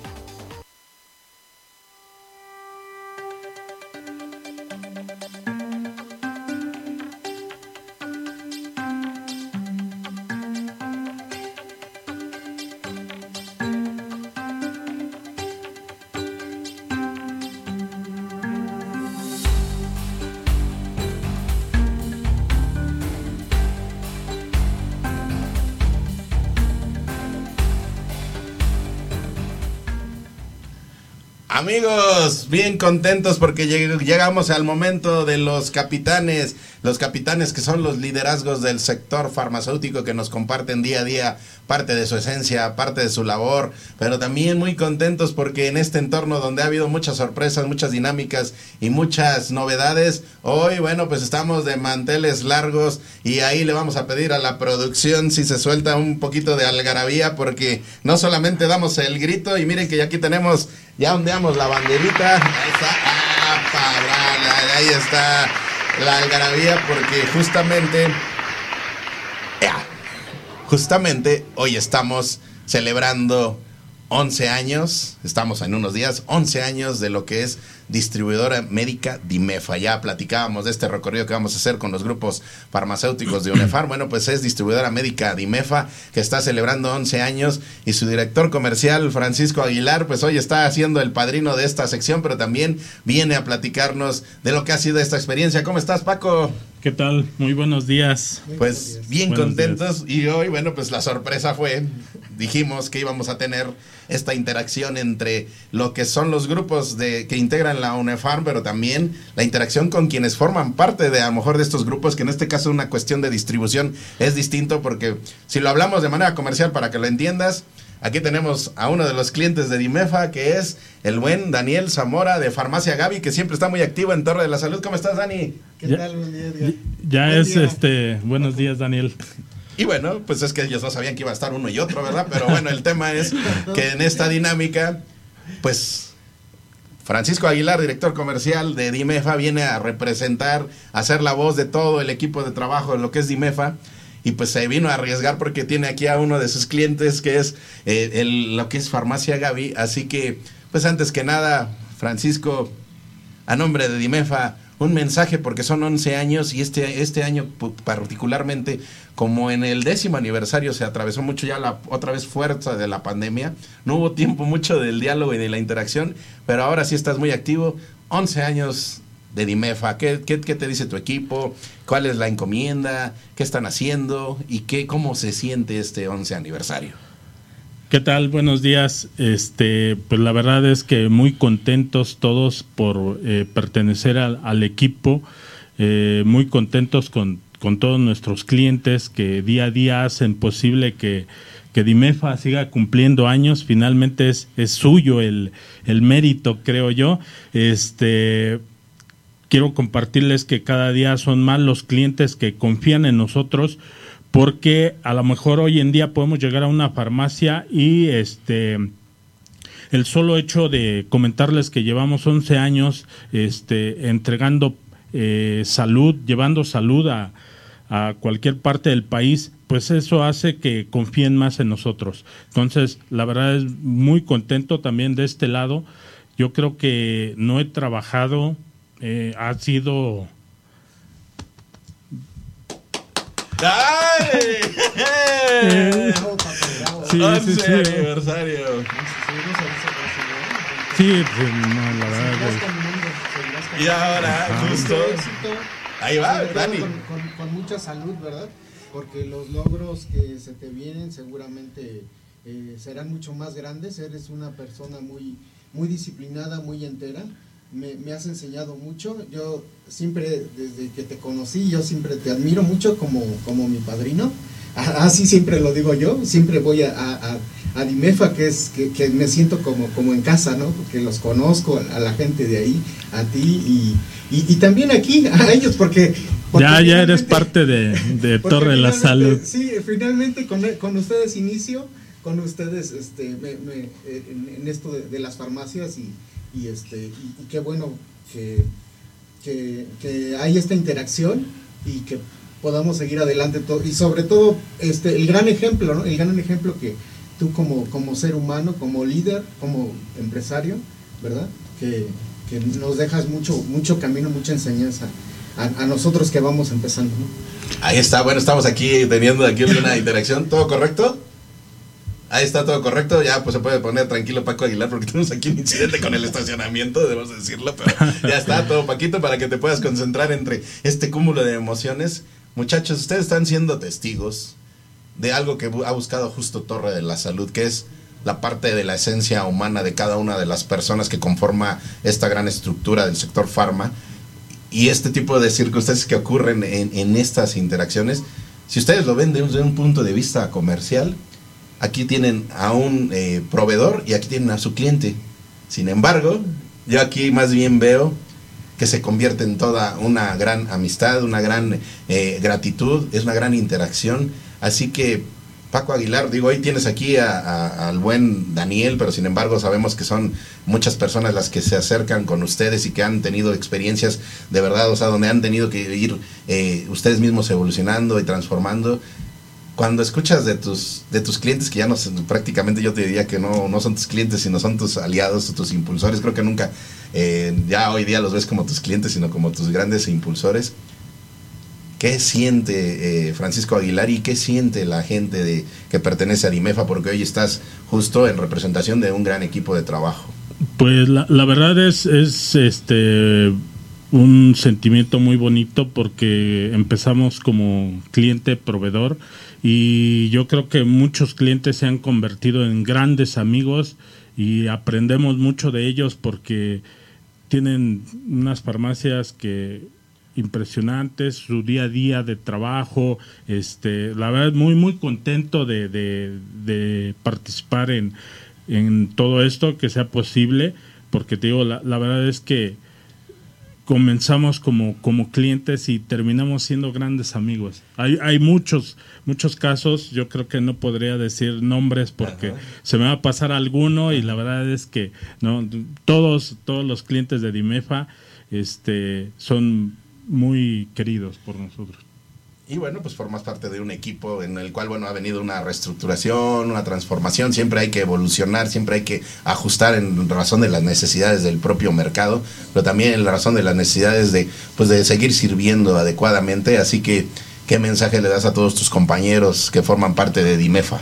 [SPEAKER 1] Amigos, bien contentos porque lleg- llegamos al momento de los capitanes, los capitanes que son los liderazgos del sector farmacéutico que nos comparten día a día parte de su esencia, parte de su labor, pero también muy contentos porque en este entorno donde ha habido muchas sorpresas, muchas dinámicas y muchas novedades, hoy bueno pues estamos de manteles largos y ahí le vamos a pedir a la producción si se suelta un poquito de algarabía porque no solamente damos el grito y miren que ya aquí tenemos ya ondeamos la banderita. Ahí está. Ah, ahí está la algarabía porque justamente... Justamente hoy estamos celebrando 11 años, estamos en unos días, 11 años de lo que es distribuidora médica Dimefa. Ya platicábamos de este recorrido que vamos a hacer con los grupos farmacéuticos de UNEFAR. Bueno, pues es distribuidora médica Dimefa que está celebrando 11 años y su director comercial Francisco Aguilar, pues hoy está haciendo el padrino de esta sección, pero también viene a platicarnos de lo que ha sido esta experiencia. ¿Cómo estás, Paco?
[SPEAKER 9] ¿Qué tal? Muy buenos días.
[SPEAKER 1] Pues bien
[SPEAKER 9] Buenos
[SPEAKER 1] contentos y hoy, bueno, pues la sorpresa fue, dijimos que íbamos a tener esta interacción entre lo que son los grupos de que integran la UNEFARM, pero también la interacción con quienes forman parte de a lo mejor de estos grupos, que en este caso una cuestión de distribución es distinto porque si lo hablamos de manera comercial para que lo entiendas, Aquí tenemos a uno de los clientes de Dimefa, que es el buen Daniel Zamora de Farmacia Gaby, que siempre está muy activo en Torre de la Salud. ¿Cómo estás, Dani?
[SPEAKER 9] ¿Qué Ya- tal? Ya
[SPEAKER 1] Buen
[SPEAKER 9] es
[SPEAKER 1] día.
[SPEAKER 9] este. Buenos días, Daniel.
[SPEAKER 1] Y bueno, pues es que ellos no sabían que iba a estar uno y otro, ¿verdad? Pero bueno, el tema es que en esta dinámica, pues Francisco Aguilar, director comercial de Dimefa, viene a representar, a ser la voz de todo el equipo de trabajo de lo que es Dimefa. Y pues se vino a arriesgar porque tiene aquí a uno de sus clientes que es eh, el- lo que es Farmacia Gaby. Así que, pues antes que nada, Francisco, a nombre de Dimefa, un mensaje porque son 11 años y este, este año particularmente, como en el décimo aniversario se atravesó mucho ya la otra vez fuerza de la pandemia, no hubo tiempo mucho del diálogo y de la interacción, pero ahora sí estás muy activo. 11 años de Dimefa, ¿qué, qué, te dice tu equipo? ¿Cuál es la encomienda? ¿Qué están haciendo? ¿Y qué, cómo se siente este 11 aniversario?
[SPEAKER 9] ¿Qué tal? Buenos días. Este, pues la verdad es que muy contentos todos por eh, pertenecer al, al equipo, eh, muy contentos con, con todos nuestros clientes que día a día hacen posible que, que Dimefa siga cumpliendo años. Finalmente es, es suyo el, el mérito, creo yo. Este, quiero compartirles que cada día son más los clientes que confían en nosotros porque a lo mejor hoy en día podemos llegar a una farmacia y este el solo hecho de comentarles que llevamos 11 años este, entregando eh, salud, llevando salud a, a cualquier parte del país, pues eso hace que confíen más en nosotros. Entonces, la verdad es muy contento también de este lado. Yo creo que no he trabajado, eh, ha sido
[SPEAKER 1] ¡Ay!
[SPEAKER 9] Sí, sí, sí.
[SPEAKER 1] aniversario.
[SPEAKER 9] Sí, pues, no, la verdad. es-
[SPEAKER 1] Y ahora,
[SPEAKER 9] Ajá.
[SPEAKER 1] justo. Ahí va,
[SPEAKER 10] Sobre
[SPEAKER 1] Dani.
[SPEAKER 10] Con, con- con mucha salud, ¿verdad? Porque los logros que se te vienen seguramente eh, serán mucho más grandes. Eres una persona muy, muy disciplinada, muy entera. Me, me has enseñado mucho. Yo siempre, desde que te conocí, yo siempre te admiro mucho como, como mi padrino. Así siempre lo digo yo. Siempre voy a, a, a- a Dimefa, que es que, que me siento como, como en casa, ¿no? Porque los conozco, a la gente de ahí, a ti y, y, y también aquí, a ellos, porque... porque
[SPEAKER 9] Ya, ya eres parte de, de Torre de la Salud.
[SPEAKER 10] Sí, finalmente con, con ustedes inicio, con ustedes este, me- me- en, en esto de, de las farmacias y, y, este, y, qué bueno que, que, que hay esta interacción y que podamos seguir adelante to- y sobre todo este el gran ejemplo, ¿no? El gran ejemplo que tú como, como ser humano, como líder, como empresario, ¿verdad? Que, que nos dejas mucho, mucho camino, mucha enseñanza a, a nosotros que vamos empezando, ¿no?
[SPEAKER 1] Ahí está, bueno, estamos aquí teniendo aquí una interacción. ¿Todo correcto? Ahí está todo correcto, ya pues se puede poner tranquilo Paco Aguilar porque tenemos aquí un incidente con el estacionamiento, debemos decirlo, pero ya está todo Paquito para que te puedas concentrar entre este cúmulo de emociones. Muchachos, ustedes están siendo testigos de algo que ha buscado justo Torre de la Salud, que es la parte de la esencia humana de cada una de las personas que conforma esta gran estructura del sector farma y este tipo de circunstancias que ocurren en, en estas interacciones, si ustedes lo ven desde un punto de vista comercial, aquí tienen a un eh, proveedor y aquí tienen a su cliente. Sin embargo, yo aquí más bien veo que se convierte en toda una gran amistad, una gran eh, gratitud, es una gran interacción. Así que, Paco Aguilar, digo, hoy tienes aquí a- al buen Daniel, pero sin embargo sabemos que son muchas personas las que se acercan con ustedes y que han tenido experiencias de verdad, o sea, donde han tenido que ir eh, ustedes mismos evolucionando y transformando. Cuando escuchas de tus de tus clientes que ya no prácticamente yo te diría que no no son tus clientes sino son tus aliados tus impulsores creo que nunca eh, ya hoy día los ves como tus clientes sino como tus grandes impulsores qué siente eh, Francisco Aguilar y qué siente la gente de que pertenece a Dimefa porque hoy estás justo en representación de un gran equipo de trabajo.
[SPEAKER 9] Pues la, la verdad es, es este un sentimiento muy bonito porque empezamos como cliente proveedor y yo creo que muchos clientes se han convertido en grandes amigos y aprendemos mucho de ellos porque tienen unas farmacias que impresionantes, su día a día de trabajo, este, la verdad muy muy contento de, de- de participar en, en todo esto que sea posible, porque te digo, la, la verdad es que comenzamos como, como clientes y terminamos siendo grandes amigos. Hay, hay muchos, muchos casos, yo creo que no podría decir nombres porque se me va a pasar alguno y la verdad es que no todos, todos los clientes de Dimefa este, son muy queridos por nosotros.
[SPEAKER 1] Y bueno, pues formas parte de un equipo en el cual, bueno, ha venido una reestructuración, una transformación, siempre hay que evolucionar, siempre hay que ajustar en razón de las necesidades del propio mercado, pero también en razón de las necesidades de, pues, de seguir sirviendo adecuadamente. Así que, ¿qué mensaje le das a todos tus compañeros que forman parte de Dimefa?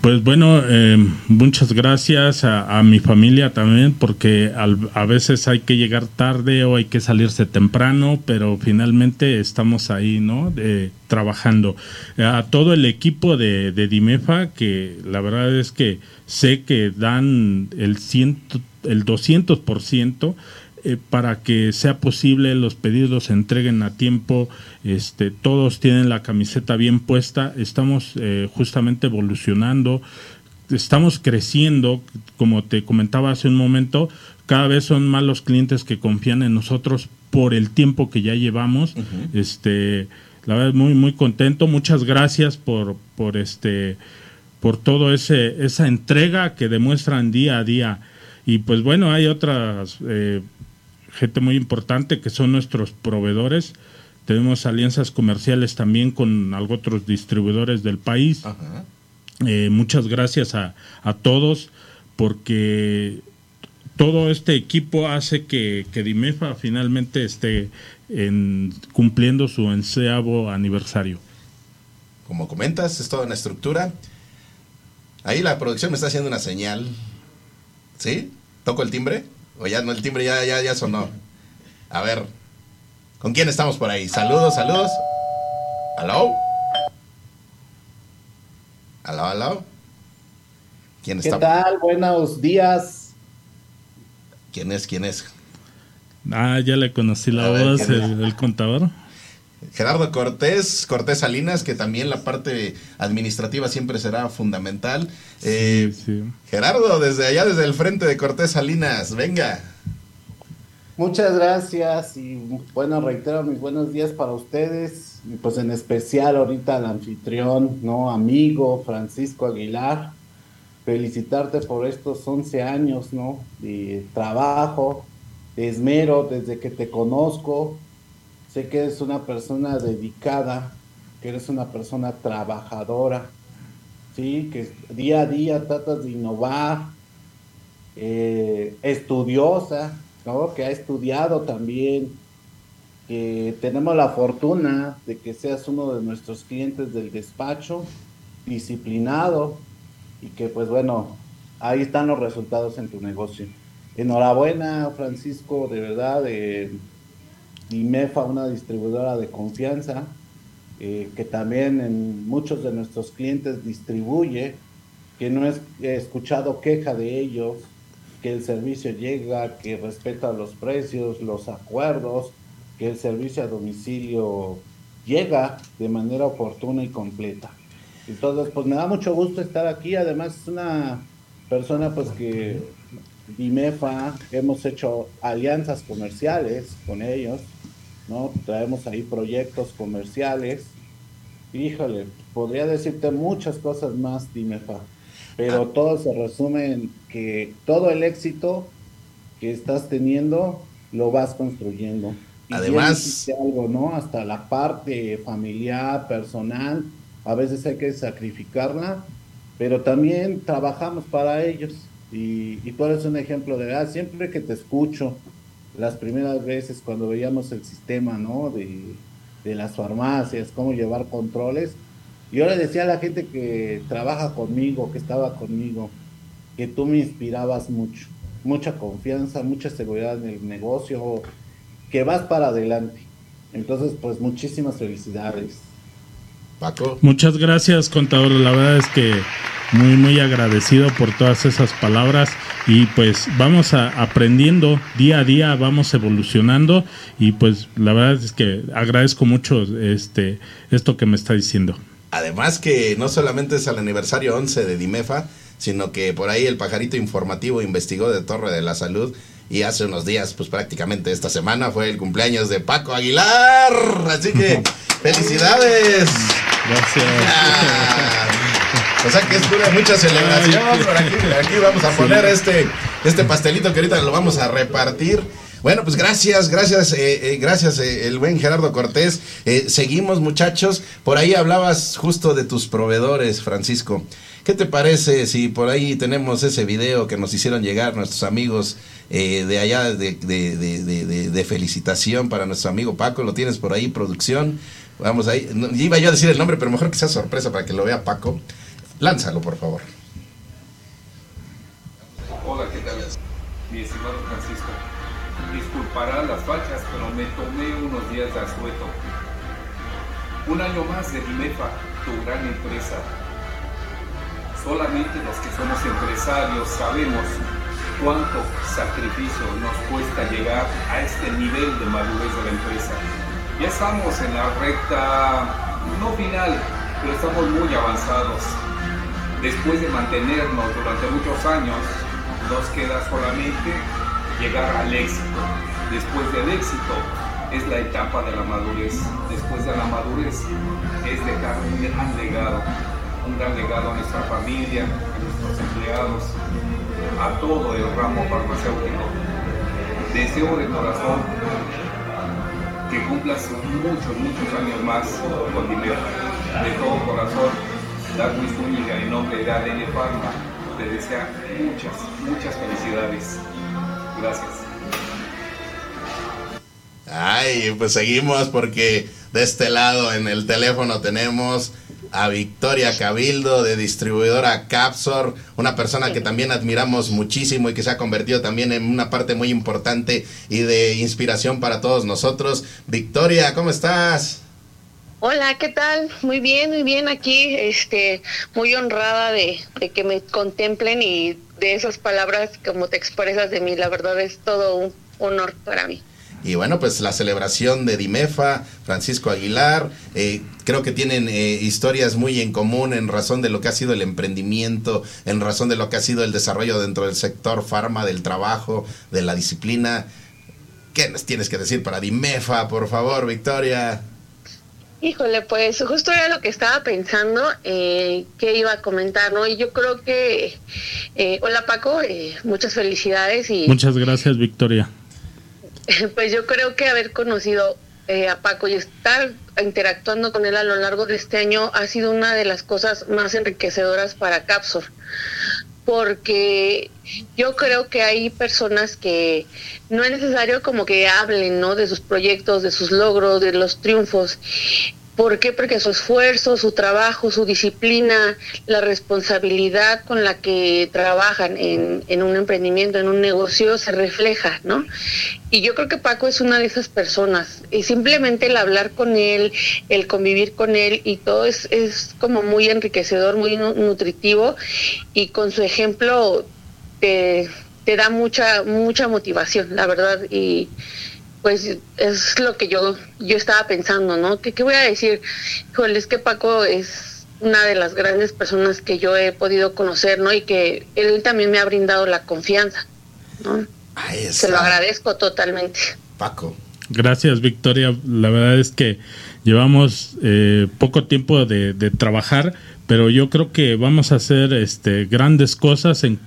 [SPEAKER 9] Pues bueno, eh, muchas gracias a, mi familia también, porque al- a veces hay que llegar tarde o hay que salirse temprano, pero finalmente estamos ahí, ¿no? De- trabajando. A todo el equipo de, de Dimefa, que la verdad es que sé que dan el, ciento, el 200% eh, para que sea posible los pedidos se entreguen a tiempo, este, todos tienen la camiseta bien puesta, estamos eh, justamente evolucionando, estamos creciendo, como te comentaba hace un momento, cada vez son más los clientes que confían en nosotros por el tiempo que ya llevamos. Este, la verdad muy muy contento, muchas gracias por por este por todo ese esa entrega que demuestran día a día. Y pues bueno, hay otras eh, gente muy importante que son nuestros proveedores. Tenemos alianzas comerciales también con otros distribuidores del país. Eh, muchas gracias a, a todos porque todo este equipo hace que, que Dimefa finalmente esté en, cumpliendo su enceavo aniversario.
[SPEAKER 1] como comentas, es toda una estructura. Ahí la producción me está haciendo una señal. ¿Sí? ¿Toco el timbre? ¿O ya no el timbre ya, ya, ya sonó? A ver, ¿con quién estamos por ahí? Saludos, saludos. ¿Aló? ¿Aló, aló? ¿Quién
[SPEAKER 11] ¿Qué
[SPEAKER 1] está?
[SPEAKER 11] tal? Buenos días.
[SPEAKER 1] ¿Quién es? ¿Quién es?
[SPEAKER 9] Ah, ya le conocí la
[SPEAKER 1] A ver,
[SPEAKER 9] voz, el, el contador.
[SPEAKER 1] Gerardo Cortés, Cortés Salinas, que también la parte administrativa siempre será fundamental. Eh, Gerardo, desde allá, desde el frente de Cortés Salinas, venga.
[SPEAKER 11] Muchas gracias y bueno, reitero mis buenos días para ustedes y pues en especial ahorita al anfitrión, ¿no? Amigo Francisco Aguilar, felicitarte por estos 11 años, ¿no? De trabajo, de esmero desde que te conozco. Sé que eres una persona dedicada, que eres una persona trabajadora, ¿sí? Que día a día tratas de innovar, eh, estudiosa, ¿no? Que ha estudiado también, que tenemos la fortuna de que seas uno de nuestros clientes del despacho, disciplinado y que pues bueno, ahí están los resultados en tu negocio. Enhorabuena, Francisco, de verdad, eh, Dimefa, una distribuidora de confianza, eh, que también en muchos de nuestros clientes distribuye, que no es- he escuchado queja de ellos, que el servicio llega, que respeta los precios, los acuerdos, que el servicio a domicilio llega de manera oportuna y completa. Entonces, pues me da mucho gusto estar aquí. Además, es una persona pues que Dimefa, hemos hecho alianzas comerciales con ellos, ¿no? Traemos ahí proyectos comerciales. Híjole, podría decirte muchas cosas más, Dimefa, pero todo se resume en que todo el éxito que estás teniendo lo vas construyendo. Y
[SPEAKER 1] Además-
[SPEAKER 11] algo, ¿no? Hasta la parte familiar, personal, a veces hay que sacrificarla, pero también trabajamos para ellos. Y, y tú eres un ejemplo de verdad. Siempre que te escucho, las primeras veces cuando veíamos el sistema, ¿no? De, de las farmacias, cómo llevar controles. Yo le decía a la gente que trabaja conmigo, que estaba conmigo, que tú me inspirabas mucho. Mucha confianza, mucha seguridad en el negocio, que vas para adelante. Entonces, pues muchísimas felicidades.
[SPEAKER 1] Paco.
[SPEAKER 9] Muchas gracias, contador. La verdad es que muy, muy agradecido por todas esas palabras y pues vamos a, aprendiendo día a día, vamos evolucionando y pues la verdad es que agradezco mucho este esto que me está diciendo.
[SPEAKER 1] Además que no solamente es el aniversario 11 de Dimefa, sino que por ahí el pajarito informativo investigó de Torre de la Salud y hace unos días, pues prácticamente esta semana fue el cumpleaños de Paco Aguilar. Así que felicidades.
[SPEAKER 9] Gracias.
[SPEAKER 1] O sea que es pura mucha celebración. Por aquí, aquí vamos a poner este, este pastelito que ahorita lo vamos a repartir. Bueno, pues gracias, gracias, eh, eh, gracias eh, el buen Gerardo Cortés. Eh, seguimos muchachos. Por ahí hablabas justo de tus proveedores, Francisco. ¿Qué te parece si por ahí tenemos ese video que nos hicieron llegar nuestros amigos eh, de allá de, de- de- de- de- de felicitación para nuestro amigo Paco? ¿Lo tienes por ahí, producción? Vamos ahí. No, iba yo a decir el nombre, pero mejor que sea sorpresa para que lo vea Paco. Lánzalo, por favor.
[SPEAKER 12] Hola, ¿qué tal? Mi estimado Francisco, disculpará las fachas, pero me tomé unos días de asueto. Un año más de Dimefa, tu gran empresa. Solamente los que somos empresarios sabemos cuánto sacrificio nos cuesta llegar a este nivel de madurez de la empresa. Ya estamos en la recta, no final, pero estamos muy avanzados. Después de mantenernos durante muchos años, nos queda solamente llegar al éxito. Después del éxito es la etapa de la madurez. Después de la madurez es dejar un gran legado, un gran legado a nuestra familia, a nuestros empleados, a todo el ramo farmacéutico. Deseo de corazón que cumplas muchos, muchos años más con dinero. De todo corazón, Darwin Zúñiga en nombre de ADN Pharma te desea muchas, muchas felicidades. Gracias.
[SPEAKER 1] Ay, pues seguimos porque de este lado en el teléfono tenemos a Victoria Cabildo de distribuidora Capsor, una persona que también admiramos muchísimo y que se ha convertido también en una parte muy importante y de inspiración para todos nosotros. Victoria, ¿cómo estás?
[SPEAKER 13] Hola, ¿qué tal? Muy bien, muy bien aquí, este, muy honrada de, que me contemplen y de esas palabras como te expresas de mí, la verdad es todo un honor para mí.
[SPEAKER 1] Y bueno, pues la celebración de Dimefa, Francisco Aguilar, eh, creo que tienen eh, historias muy en común en razón de lo que ha sido el emprendimiento, en razón de lo que ha sido el desarrollo dentro del sector farma, del trabajo, de la disciplina. ¿Qué nos tienes que decir para Dimefa, por favor, Victoria?
[SPEAKER 13] Híjole, pues justo era lo que estaba pensando eh, que iba a comentar, ¿no? Y yo creo que, eh, hola Paco, eh, muchas felicidades y...
[SPEAKER 9] Muchas gracias, Victoria.
[SPEAKER 13] Pues yo creo que haber conocido eh, a Paco y estar interactuando con él a lo largo de este año ha sido una de las cosas más enriquecedoras para Capsor, porque yo creo que hay personas que no es necesario como que hablen, ¿no? De sus proyectos, de sus logros, de los triunfos. ¿Por qué? Porque su esfuerzo, su trabajo, su disciplina, la responsabilidad con la que trabajan en, un emprendimiento, en un negocio, se refleja, ¿no? Y yo creo que Paco es una de esas personas. Y simplemente el hablar con él, el convivir con él y todo es, es como muy enriquecedor, muy nutritivo. Y con su ejemplo te, te da mucha, mucha motivación, la verdad. Y pues es lo que yo yo estaba pensando, ¿no? ¿Qué, qué voy a decir? Híjole, es que Paco es una de las grandes personas que yo he podido conocer, ¿no? Y que él también me ha brindado la confianza, ¿no? Se lo agradezco totalmente.
[SPEAKER 1] Paco.
[SPEAKER 9] Gracias, Victoria. La verdad es que llevamos eh, poco tiempo de, de, trabajar, pero yo creo que vamos a hacer este, grandes cosas en,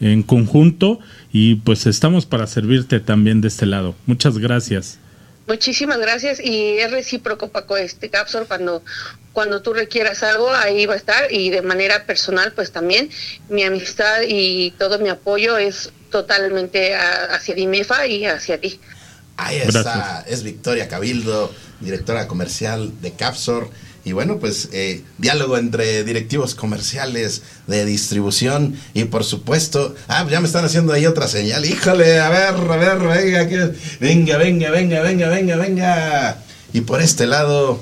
[SPEAKER 9] en conjunto y pues estamos para servirte también de este lado. Muchas gracias.
[SPEAKER 13] Muchísimas gracias y es recíproco Paco este Capsor cuando cuando tú requieras algo ahí va a estar y de manera personal pues también mi amistad y todo mi apoyo es totalmente a, hacia Dimefa y hacia ti.
[SPEAKER 1] Ahí está, gracias. es Victoria Cabildo, directora comercial de Capsor. Y bueno, pues eh, diálogo entre directivos comerciales de distribución y por supuesto, ah, ya me están haciendo ahí otra señal. Híjole, a ver, a ver, venga, que, venga, venga, venga, venga, venga, venga. Y por este lado,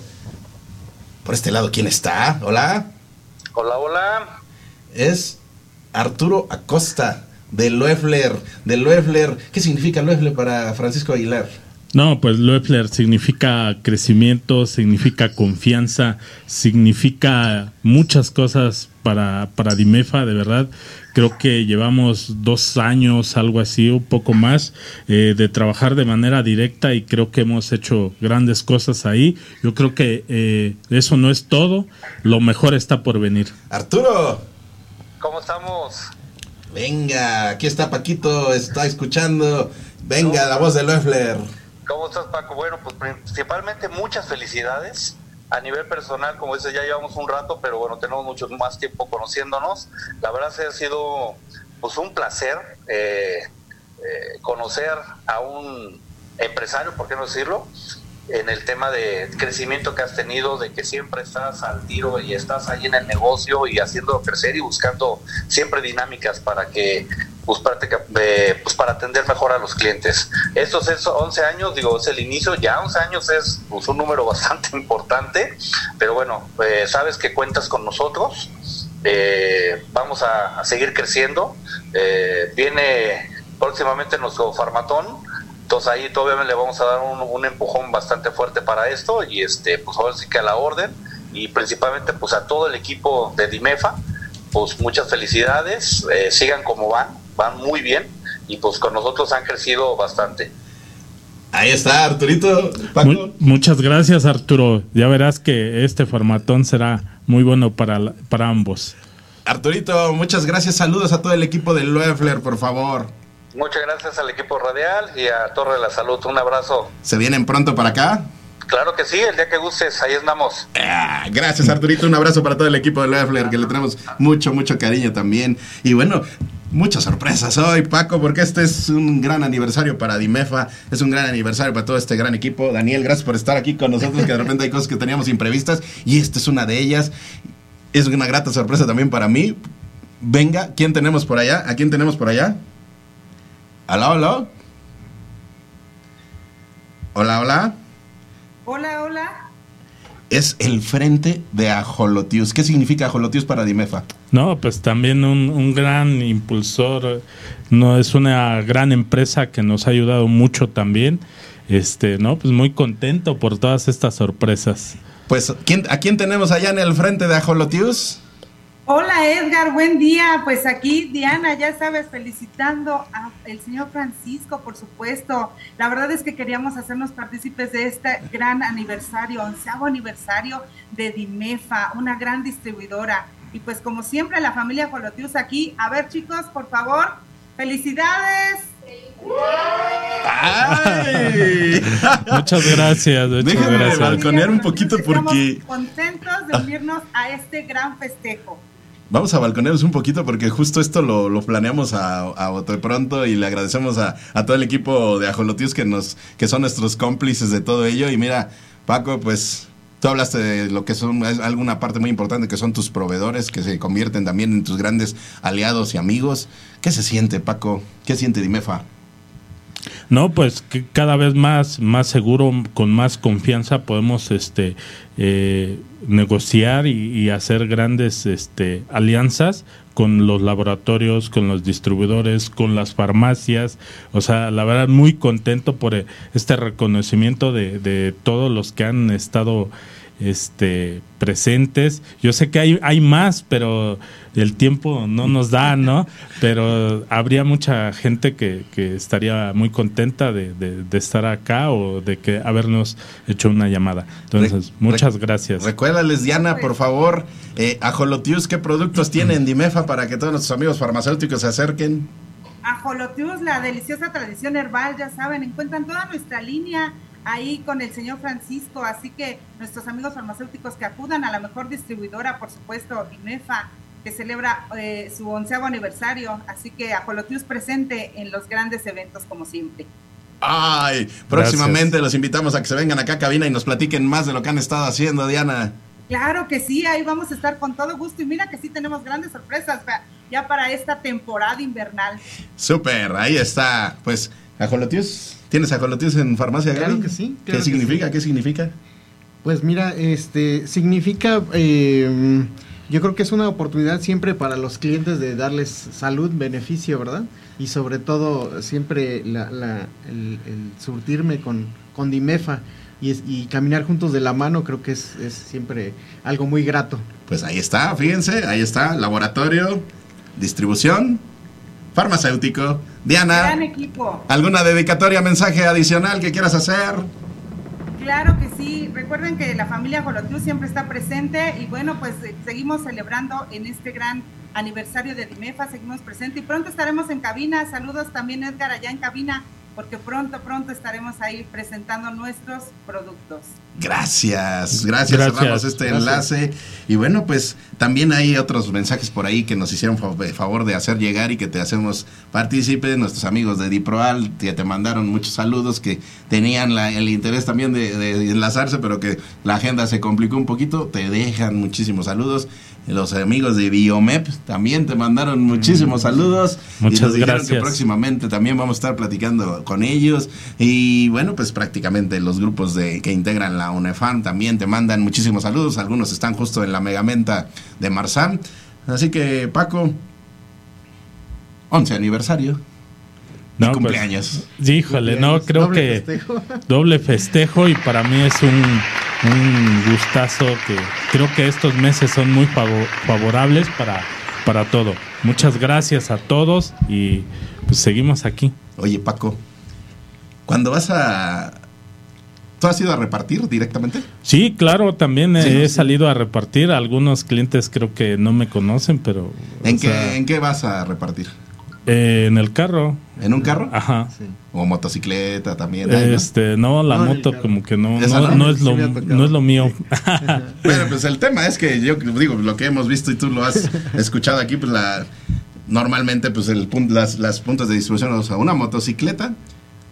[SPEAKER 1] por este lado, ¿quién está? Hola.
[SPEAKER 14] Hola, hola.
[SPEAKER 1] Es Arturo Acosta de Loeffler, de Loeffler. ¿Qué significa Loeffler para Francisco Aguilar?
[SPEAKER 9] No, pues Loeffler significa crecimiento, significa confianza, significa muchas cosas para, para Dimefa, de verdad. Creo que llevamos dos años, algo así, un poco más, eh, de trabajar de manera directa y creo que hemos hecho grandes cosas ahí. Yo creo que eh, eso no es todo, lo mejor está por venir.
[SPEAKER 1] Arturo.
[SPEAKER 14] ¿Cómo estamos?
[SPEAKER 1] Venga, aquí está Paquito, está escuchando. Venga, la voz de Loeffler.
[SPEAKER 14] ¿Cómo estás, Paco? Bueno, pues principalmente muchas felicidades. A nivel personal, como dices, ya llevamos un rato, pero bueno, tenemos mucho más tiempo conociéndonos. La verdad se ha sido pues un placer eh, eh, conocer a un empresario, ¿por qué no decirlo? En el tema de crecimiento que has tenido, de que siempre estás al tiro y estás ahí en el negocio y haciendo crecer y buscando siempre dinámicas para que pues, práctica, eh, pues para atender mejor a los clientes. Estos es 11 años, digo, es el inicio, ya 11 años es pues, un número bastante importante, pero bueno, eh, sabes que cuentas con nosotros, eh, vamos a, a, seguir creciendo, viene próximamente nuestro farmatón, entonces ahí todavía le vamos a dar un, un, empujón bastante fuerte para esto y este, pues ahora sí que a la orden y principalmente pues a todo el equipo de Dimefa, pues muchas felicidades, sigan como van, van muy bien y pues con nosotros han crecido bastante.
[SPEAKER 1] Ahí está, Arturito.
[SPEAKER 9] Muy, muchas gracias, Arturo. Ya verás que este formatón será muy bueno para, para ambos.
[SPEAKER 1] Arturito, muchas gracias. Saludos a todo el equipo de Loeffler, por favor.
[SPEAKER 14] Muchas gracias al equipo radial y a Torre de la Salud. Un abrazo.
[SPEAKER 1] ¿Se vienen pronto para acá?
[SPEAKER 14] Claro que sí, el día que gustes, ahí estamos.
[SPEAKER 1] Ah, gracias, Arturito. Un abrazo para todo el equipo de Loeffler, que le tenemos mucho, mucho cariño también. Y bueno, muchas sorpresas hoy, Paco, porque este es un gran aniversario para Dimefa, es un gran aniversario para todo este gran equipo. Daniel, gracias por estar aquí con nosotros, que de repente hay cosas que teníamos imprevistas y esta es una de ellas. Es una grata sorpresa también para mí. Venga, ¿quién tenemos por allá? ¿A quién tenemos por allá? Hola, hola. Hola, hola.
[SPEAKER 15] Hola, hola.
[SPEAKER 1] Es el frente de Ajolotius. ¿Qué significa Ajolotius para Dimefa?
[SPEAKER 9] No, pues también un, un gran impulsor. No es una gran empresa que nos ha ayudado mucho también. Este, no, pues muy contento por todas estas sorpresas.
[SPEAKER 1] Pues, ¿quién, ¿a quién tenemos allá en el frente de Ajolotius?
[SPEAKER 15] Hola Edgar, buen día. Pues aquí Diana, ya sabes, felicitando al señor Francisco, por supuesto. La verdad es que queríamos hacernos partícipes de este gran aniversario, onceavo aniversario de Dimefa, una gran distribuidora. Y pues como siempre, la familia Colotius aquí. A ver chicos, por favor, felicidades.
[SPEAKER 9] Ay. muchas gracias. Muchas
[SPEAKER 1] Déjame
[SPEAKER 9] gracias.
[SPEAKER 1] balconear un poquito
[SPEAKER 15] Estamos
[SPEAKER 1] porque...
[SPEAKER 15] contentos de unirnos a este gran festejo.
[SPEAKER 1] Vamos a balconearnos un poquito porque justo esto lo, planeamos a, a bote pronto y le agradecemos a, todo el equipo de Ajolotius que nos que son nuestros cómplices de todo ello. Y mira, Paco, pues tú hablaste de lo que son es alguna parte muy importante que son tus proveedores que se convierten también en tus grandes aliados y amigos. ¿Qué se siente, Paco? ¿Qué siente Dimefa?
[SPEAKER 9] No, pues cada vez más, más seguro, con más confianza podemos este eh, negociar y, y hacer grandes este, alianzas con los laboratorios, con los distribuidores, con las farmacias. O sea, la verdad, muy contento por eh, este reconocimiento de, de todos los que han estado este presentes. Yo sé que hay, hay más, pero el tiempo no nos da, ¿no? Pero habría mucha gente que, que estaría muy contenta de, de- de estar acá o de que habernos hecho una llamada. Entonces, muchas gracias.
[SPEAKER 1] Recuérdales, Diana, por favor, eh, Ajolotius, ¿qué productos tiene en Dimefa para que todos nuestros amigos farmacéuticos se acerquen?
[SPEAKER 15] Ajolotius, la deliciosa tradición herbal, ya saben, encuentran toda nuestra línea ahí con el señor Francisco, así que nuestros amigos farmacéuticos que acudan a la mejor distribuidora, por supuesto, IMEFA, que celebra eh, su onceavo aniversario, así que Ajolotius presente en los grandes eventos como siempre.
[SPEAKER 1] Ay, próximamente los invitamos a que se vengan acá a cabina y nos platiquen más de lo que han estado haciendo, Diana.
[SPEAKER 15] Claro que sí, ahí vamos a estar con todo gusto y mira que sí tenemos grandes sorpresas ya para esta temporada invernal.
[SPEAKER 1] Súper, ahí está. Pues, Ajolotius, ¿tienes Ajolotius en farmacia,
[SPEAKER 10] Claro
[SPEAKER 1] Gaby?
[SPEAKER 10] que sí,
[SPEAKER 1] ¿Qué
[SPEAKER 10] claro
[SPEAKER 1] significa?
[SPEAKER 10] sí.
[SPEAKER 1] ¿Qué significa?
[SPEAKER 10] Pues mira, este significa, eh, yo creo que es una oportunidad siempre para los clientes de darles salud, beneficio, ¿verdad? Y sobre todo siempre la- la- el, el surtirme con, con Dimefa y, es- y caminar juntos de la mano creo que es, es siempre algo muy grato.
[SPEAKER 1] Pues ahí está, fíjense, ahí está, laboratorio, distribución, farmacéutico. Diana,
[SPEAKER 15] Gran equipo.
[SPEAKER 1] ¿alguna dedicatoria, mensaje adicional que quieras hacer?
[SPEAKER 15] Claro que sí. Recuerden que la familia Jolotius siempre está presente y bueno, pues eh, seguimos celebrando en este gran aniversario de Dimefa, seguimos presente y pronto estaremos en cabina. Saludos también Edgar allá en cabina, porque pronto, pronto estaremos ahí presentando nuestros productos.
[SPEAKER 1] Gracias, gracias,
[SPEAKER 9] Gracias.
[SPEAKER 1] cerramos este
[SPEAKER 9] Gracias.
[SPEAKER 1] enlace. Y bueno, pues también hay otros mensajes por ahí que nos hicieron fa- favor de hacer llegar y que te hacemos partícipe. Nuestros amigos de Diproal que te mandaron muchos saludos, que tenían la- el interés también de, de enlazarse, pero que la agenda se complicó un poquito. Te dejan muchísimos saludos. Los amigos de Biomep también te mandaron muchísimos saludos. y
[SPEAKER 9] Muchas
[SPEAKER 1] nos dijeron
[SPEAKER 9] gracias.
[SPEAKER 1] que próximamente también vamos a estar platicando con ellos. Y bueno, pues prácticamente los grupos de, que integran la UNEFAM también te mandan muchísimos saludos. Algunos están justo en la megamenta de Marsam. Así que, Paco, 11 aniversario.
[SPEAKER 9] No,
[SPEAKER 1] y
[SPEAKER 9] pues,
[SPEAKER 1] cumpleaños.
[SPEAKER 9] híjole, no,
[SPEAKER 10] Cumpleaños,
[SPEAKER 9] creo
[SPEAKER 10] doble
[SPEAKER 9] que
[SPEAKER 10] festejo.
[SPEAKER 9] doble festejo y para mí es un, un gustazo que creo que estos meses son muy favo- favorables para, para todo. Muchas gracias a todos y pues seguimos aquí.
[SPEAKER 1] Oye, Paco, cuando vas a... ¿Tú has ido a repartir directamente?
[SPEAKER 9] Sí, claro, también he,
[SPEAKER 1] Sí,
[SPEAKER 9] he
[SPEAKER 1] sí.
[SPEAKER 9] salido a repartir. Algunos clientes creo que no me conocen, pero...
[SPEAKER 1] ¿En, qué,
[SPEAKER 9] sea,
[SPEAKER 1] ¿En qué vas a repartir?
[SPEAKER 9] eh, en el carro.
[SPEAKER 1] ¿En un carro?
[SPEAKER 9] Ajá.
[SPEAKER 1] ¿O motocicleta también? ¿no?
[SPEAKER 9] Este, no, la
[SPEAKER 10] No,
[SPEAKER 9] moto como que no,
[SPEAKER 1] ¿Esa
[SPEAKER 9] no,
[SPEAKER 1] no?
[SPEAKER 9] es lo, no es lo mío.
[SPEAKER 1] Bueno, pues el tema es que yo digo, lo que hemos visto y tú lo has escuchado aquí, pues la normalmente pues el, pun- las, las puntos de distribución o sea, una motocicleta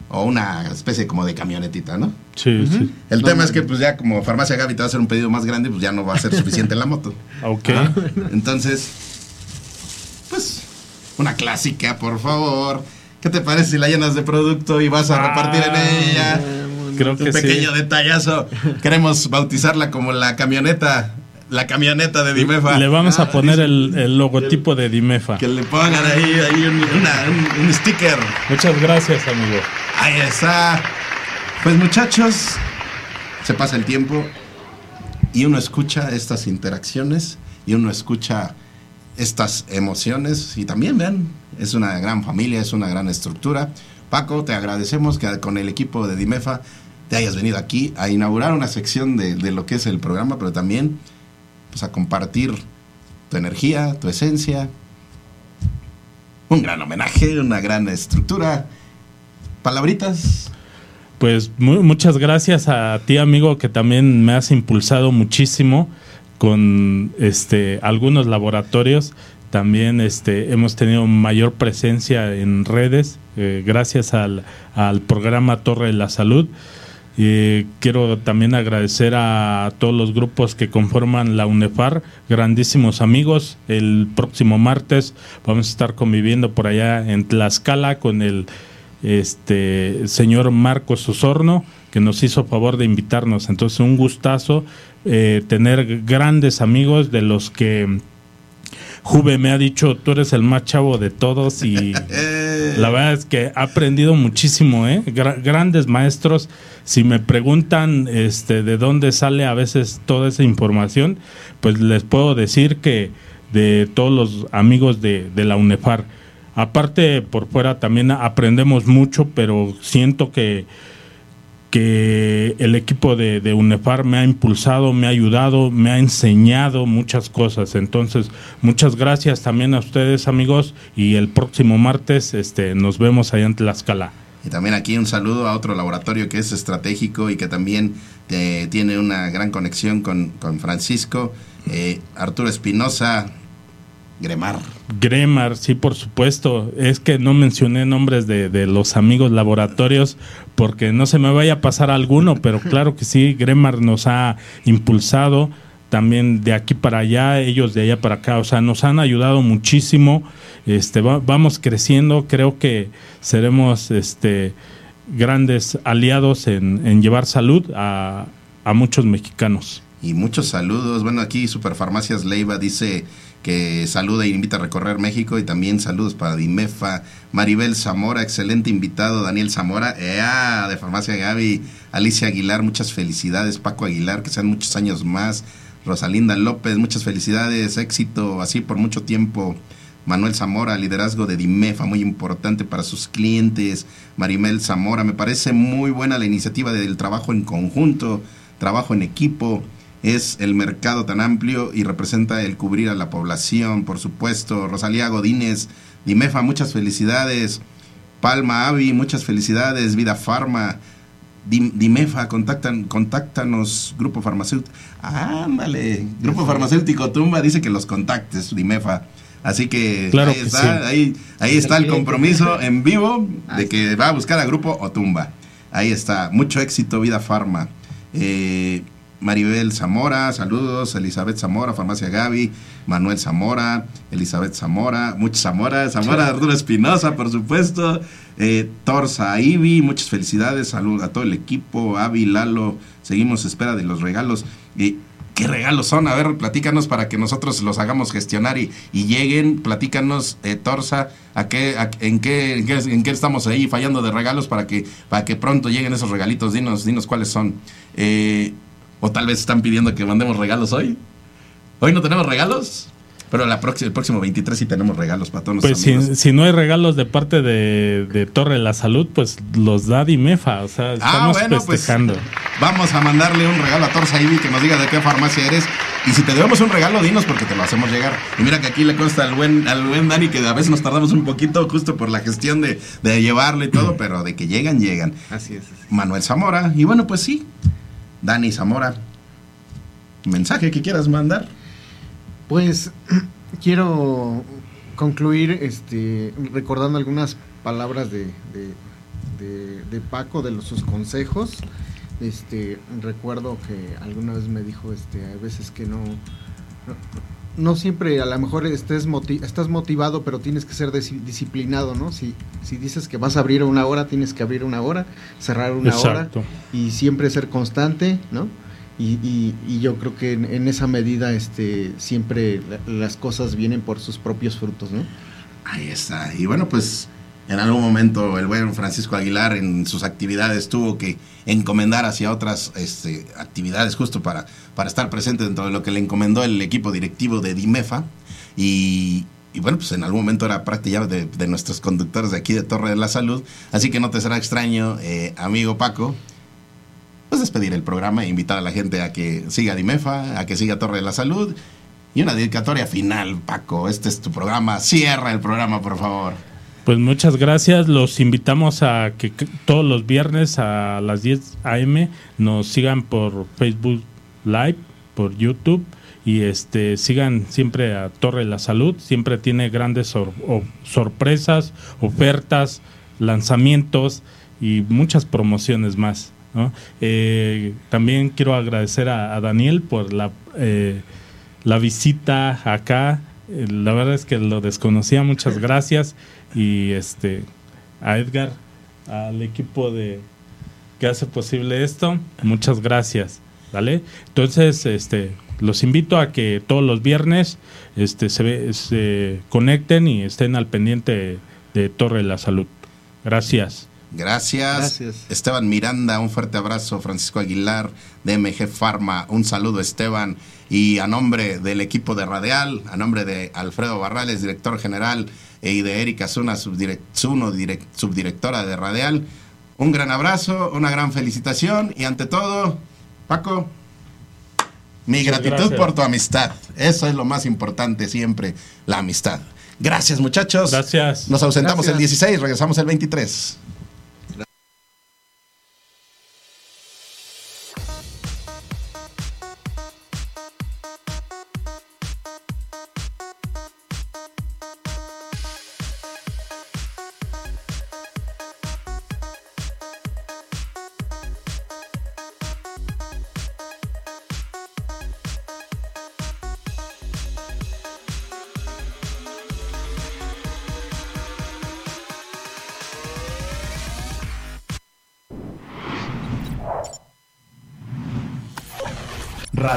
[SPEAKER 1] o una especie como de camionetita, ¿no?
[SPEAKER 9] Sí, sí.
[SPEAKER 1] El tema es que pues ya como Farmacia Gaby te va a hacer un pedido más grande, pues ya no va a ser suficiente la moto.
[SPEAKER 9] Ok.
[SPEAKER 1] Ajá. Entonces, pues, una clásica, por favor. ¿Qué te parece si la llenas de producto y vas a repartir en ella?
[SPEAKER 9] Creo
[SPEAKER 1] un
[SPEAKER 9] que sí.
[SPEAKER 1] pequeño detallaazo. Queremos bautizarla como la camioneta, la camioneta de Dimefa.
[SPEAKER 9] Le vamos
[SPEAKER 1] Ah,
[SPEAKER 9] a poner el, el logotipo de Dimefa.
[SPEAKER 1] Que le pongan ahí, ahí un, una- un- un sticker.
[SPEAKER 9] Muchas gracias, amigo.
[SPEAKER 1] Ahí está. Pues muchachos, se pasa el tiempo y uno escucha estas interacciones y uno escucha estas emociones y también vean, es una gran familia, es una gran estructura. Paco, te agradecemos que con el equipo de Dimefa te hayas venido aquí a inaugurar una sección de, de lo que es el programa, pero también pues, a compartir tu energía, tu esencia. Un gran homenaje, una gran estructura. Palabritas.
[SPEAKER 9] Pues mu- muchas gracias a ti, amigo, que también me has impulsado muchísimo con este algunos laboratorios. También este hemos tenido mayor presencia en redes eh, gracias al, al programa Torre de la Salud. Eh, quiero también agradecer a todos los grupos que conforman la UNEFAR, grandísimos amigos. El próximo martes vamos a estar conviviendo por allá en Tlaxcala con el este señor Marcos Osorno, que nos hizo favor de invitarnos. Entonces, un gustazo eh, tener grandes amigos de los que Juve me ha dicho, tú eres el más chavo de todos y la verdad es que he aprendido muchísimo, ¿eh? Gra- grandes maestros. Si me preguntan este, de dónde sale a veces toda esa información, pues les puedo decir que de todos los amigos de, de la UNEFAR. Aparte, por fuera también aprendemos mucho, pero siento que que el equipo de, de UNEFAR me ha impulsado, me ha ayudado, me ha enseñado muchas cosas. Entonces, muchas gracias también a ustedes, amigos, y el próximo martes este, nos vemos allá en Tlaxcala.
[SPEAKER 1] Y también aquí un saludo a otro laboratorio que es estratégico y que también eh, tiene una gran conexión con, con Francisco, eh, Arturo Espinosa, Gremar.
[SPEAKER 9] Gremar, sí, por supuesto. Es que no mencioné nombres de, de los amigos laboratorios porque no se me vaya a pasar alguno, pero claro que sí, Gremar nos ha impulsado también de aquí para allá, ellos de allá para acá, o sea, nos han ayudado muchísimo. Este, va- vamos creciendo, creo que seremos este grandes aliados en, en llevar salud a, a muchos mexicanos.
[SPEAKER 1] Y muchos saludos. Bueno, aquí Superfarmacias Leiva dice que saluda y invita a recorrer México y también saludos para Dimefa, Maribel Zamora, excelente invitado, Daniel Zamora, de Farmacia Gaby, Alicia Aguilar, muchas felicidades, Paco Aguilar, que sean muchos años más, Rosalinda López, muchas felicidades, éxito así por mucho tiempo. Manuel Zamora, liderazgo de Dimefa, muy importante para sus clientes. Marimel Zamora, me parece muy buena la iniciativa del trabajo en conjunto, trabajo en equipo. Es el mercado tan amplio y representa el cubrir a la población, por supuesto. Rosalía Godínez, Dimefa, muchas felicidades. Palma Avi, muchas felicidades. Vida Farma, Dim- Dimefa, contactan, contáctanos, Grupo Farmacéutico. Ándale, Grupo Farmacéutico Tumba dice que los contactes, Dimefa. Así que
[SPEAKER 9] Claro
[SPEAKER 1] ahí
[SPEAKER 9] que
[SPEAKER 1] está,
[SPEAKER 9] sí.
[SPEAKER 1] ahí, ahí está el compromiso en vivo de que va a buscar a Grupo Otumba. Ahí está, mucho éxito, Vida Farma. Eh, Maribel Zamora, saludos, Elizabeth Zamora, Farmacia Gaby, Manuel Zamora, Elizabeth Zamora, muchos Zamora, Zamora Arturo Espinosa, por supuesto, eh, Torza Ibi, muchas felicidades, salud a todo el equipo, Avi, Lalo, seguimos espera de los regalos. Eh, ¿Qué regalos son? A ver, platícanos para que nosotros los hagamos gestionar y, y lleguen. Platícanos, eh, Torza, a qué, a- en, qué, en, qué, en qué estamos ahí fallando de regalos para que, para que pronto lleguen esos regalitos. Dinos, dinos cuáles son. Eh, o tal vez están pidiendo que mandemos regalos hoy. Hoy no tenemos regalos, pero la próxima, el próximo 23 sí tenemos regalos para todos
[SPEAKER 9] Pues si, si no hay regalos de parte de, de Torre de la Salud, pues los da Dimefa, o sea,
[SPEAKER 1] Ah,
[SPEAKER 9] estamos
[SPEAKER 1] bueno, pues
[SPEAKER 9] festejando.
[SPEAKER 1] vamos a mandarle un regalo a Torza Ibi que nos diga de qué farmacia eres. Y si te debemos un regalo, dinos porque te lo hacemos llegar. Y mira que aquí le consta al buen, al buen Dani que a veces nos tardamos un poquito justo por la gestión de, de llevarlo y todo, pero de que llegan, llegan.
[SPEAKER 16] Así es.
[SPEAKER 1] Manuel Zamora. Y bueno, pues sí. Dani Zamora. Mensaje que quieras mandar.
[SPEAKER 16] Pues quiero
[SPEAKER 10] concluir este, recordando algunas palabras de, de, Paco, de sus consejos. Este, recuerdo que alguna vez me dijo, este, hay veces que no, siempre, a lo mejor estés estás motivado, pero tienes que ser disciplinado, ¿no? Si, si dices que vas a abrir una hora, tienes que abrir una hora, cerrar una hora y siempre ser constante, ¿no? Y, y, yo creo que en, esa medida este, siempre las cosas vienen por sus propios frutos, ¿no?
[SPEAKER 1] Ahí está. Y bueno, pues en algún momento el buen Francisco Aguilar en sus actividades tuvo que encomendar hacia otras este, actividades justo para, para estar presente dentro de lo que le encomendó el equipo directivo de Dimefa. Y, bueno, pues en algún momento era prácticamente de, nuestros conductores de aquí de Torre de la Salud. Así que no te será extraño, eh, amigo Paco, pues despedir el programa e invitar a la gente a que siga Dimefa, a que siga Torre de la Salud. Y una dedicatoria final, Paco. Este es tu programa. Cierra el programa, por favor.
[SPEAKER 9] Pues muchas gracias. Los invitamos a que todos los viernes a las 10 a.m. nos sigan por Facebook Live, por YouTube y este sigan siempre a Torre de la Salud. Siempre tiene grandes sorpresas, ofertas, lanzamientos y muchas promociones más. Eh, también quiero agradecer a, Daniel por la, eh, la visita acá. Eh, la verdad es que lo desconocía, muchas gracias. Y este a Edgar, al equipo de que hace posible esto, muchas gracias. ¿Vale? Entonces, este, los invito a que todos los viernes este, se, se conecten y estén al pendiente de Torre de la Salud. Gracias.
[SPEAKER 1] Gracias. Esteban Miranda, un fuerte abrazo. Francisco Aguilar, de MG Pharma, un saludo Esteban. Y a nombre del equipo de Radial, a nombre de Alfredo Barrales, director general, y de Erika Zuna, subdirectora de Radial, un gran abrazo, una gran felicitación y ante todo, Paco, mi gratitud por tu amistad. Eso es lo más importante siempre, la amistad. Gracias muchachos.
[SPEAKER 9] Gracias.
[SPEAKER 1] Nos ausentamos el 16, regresamos el 23.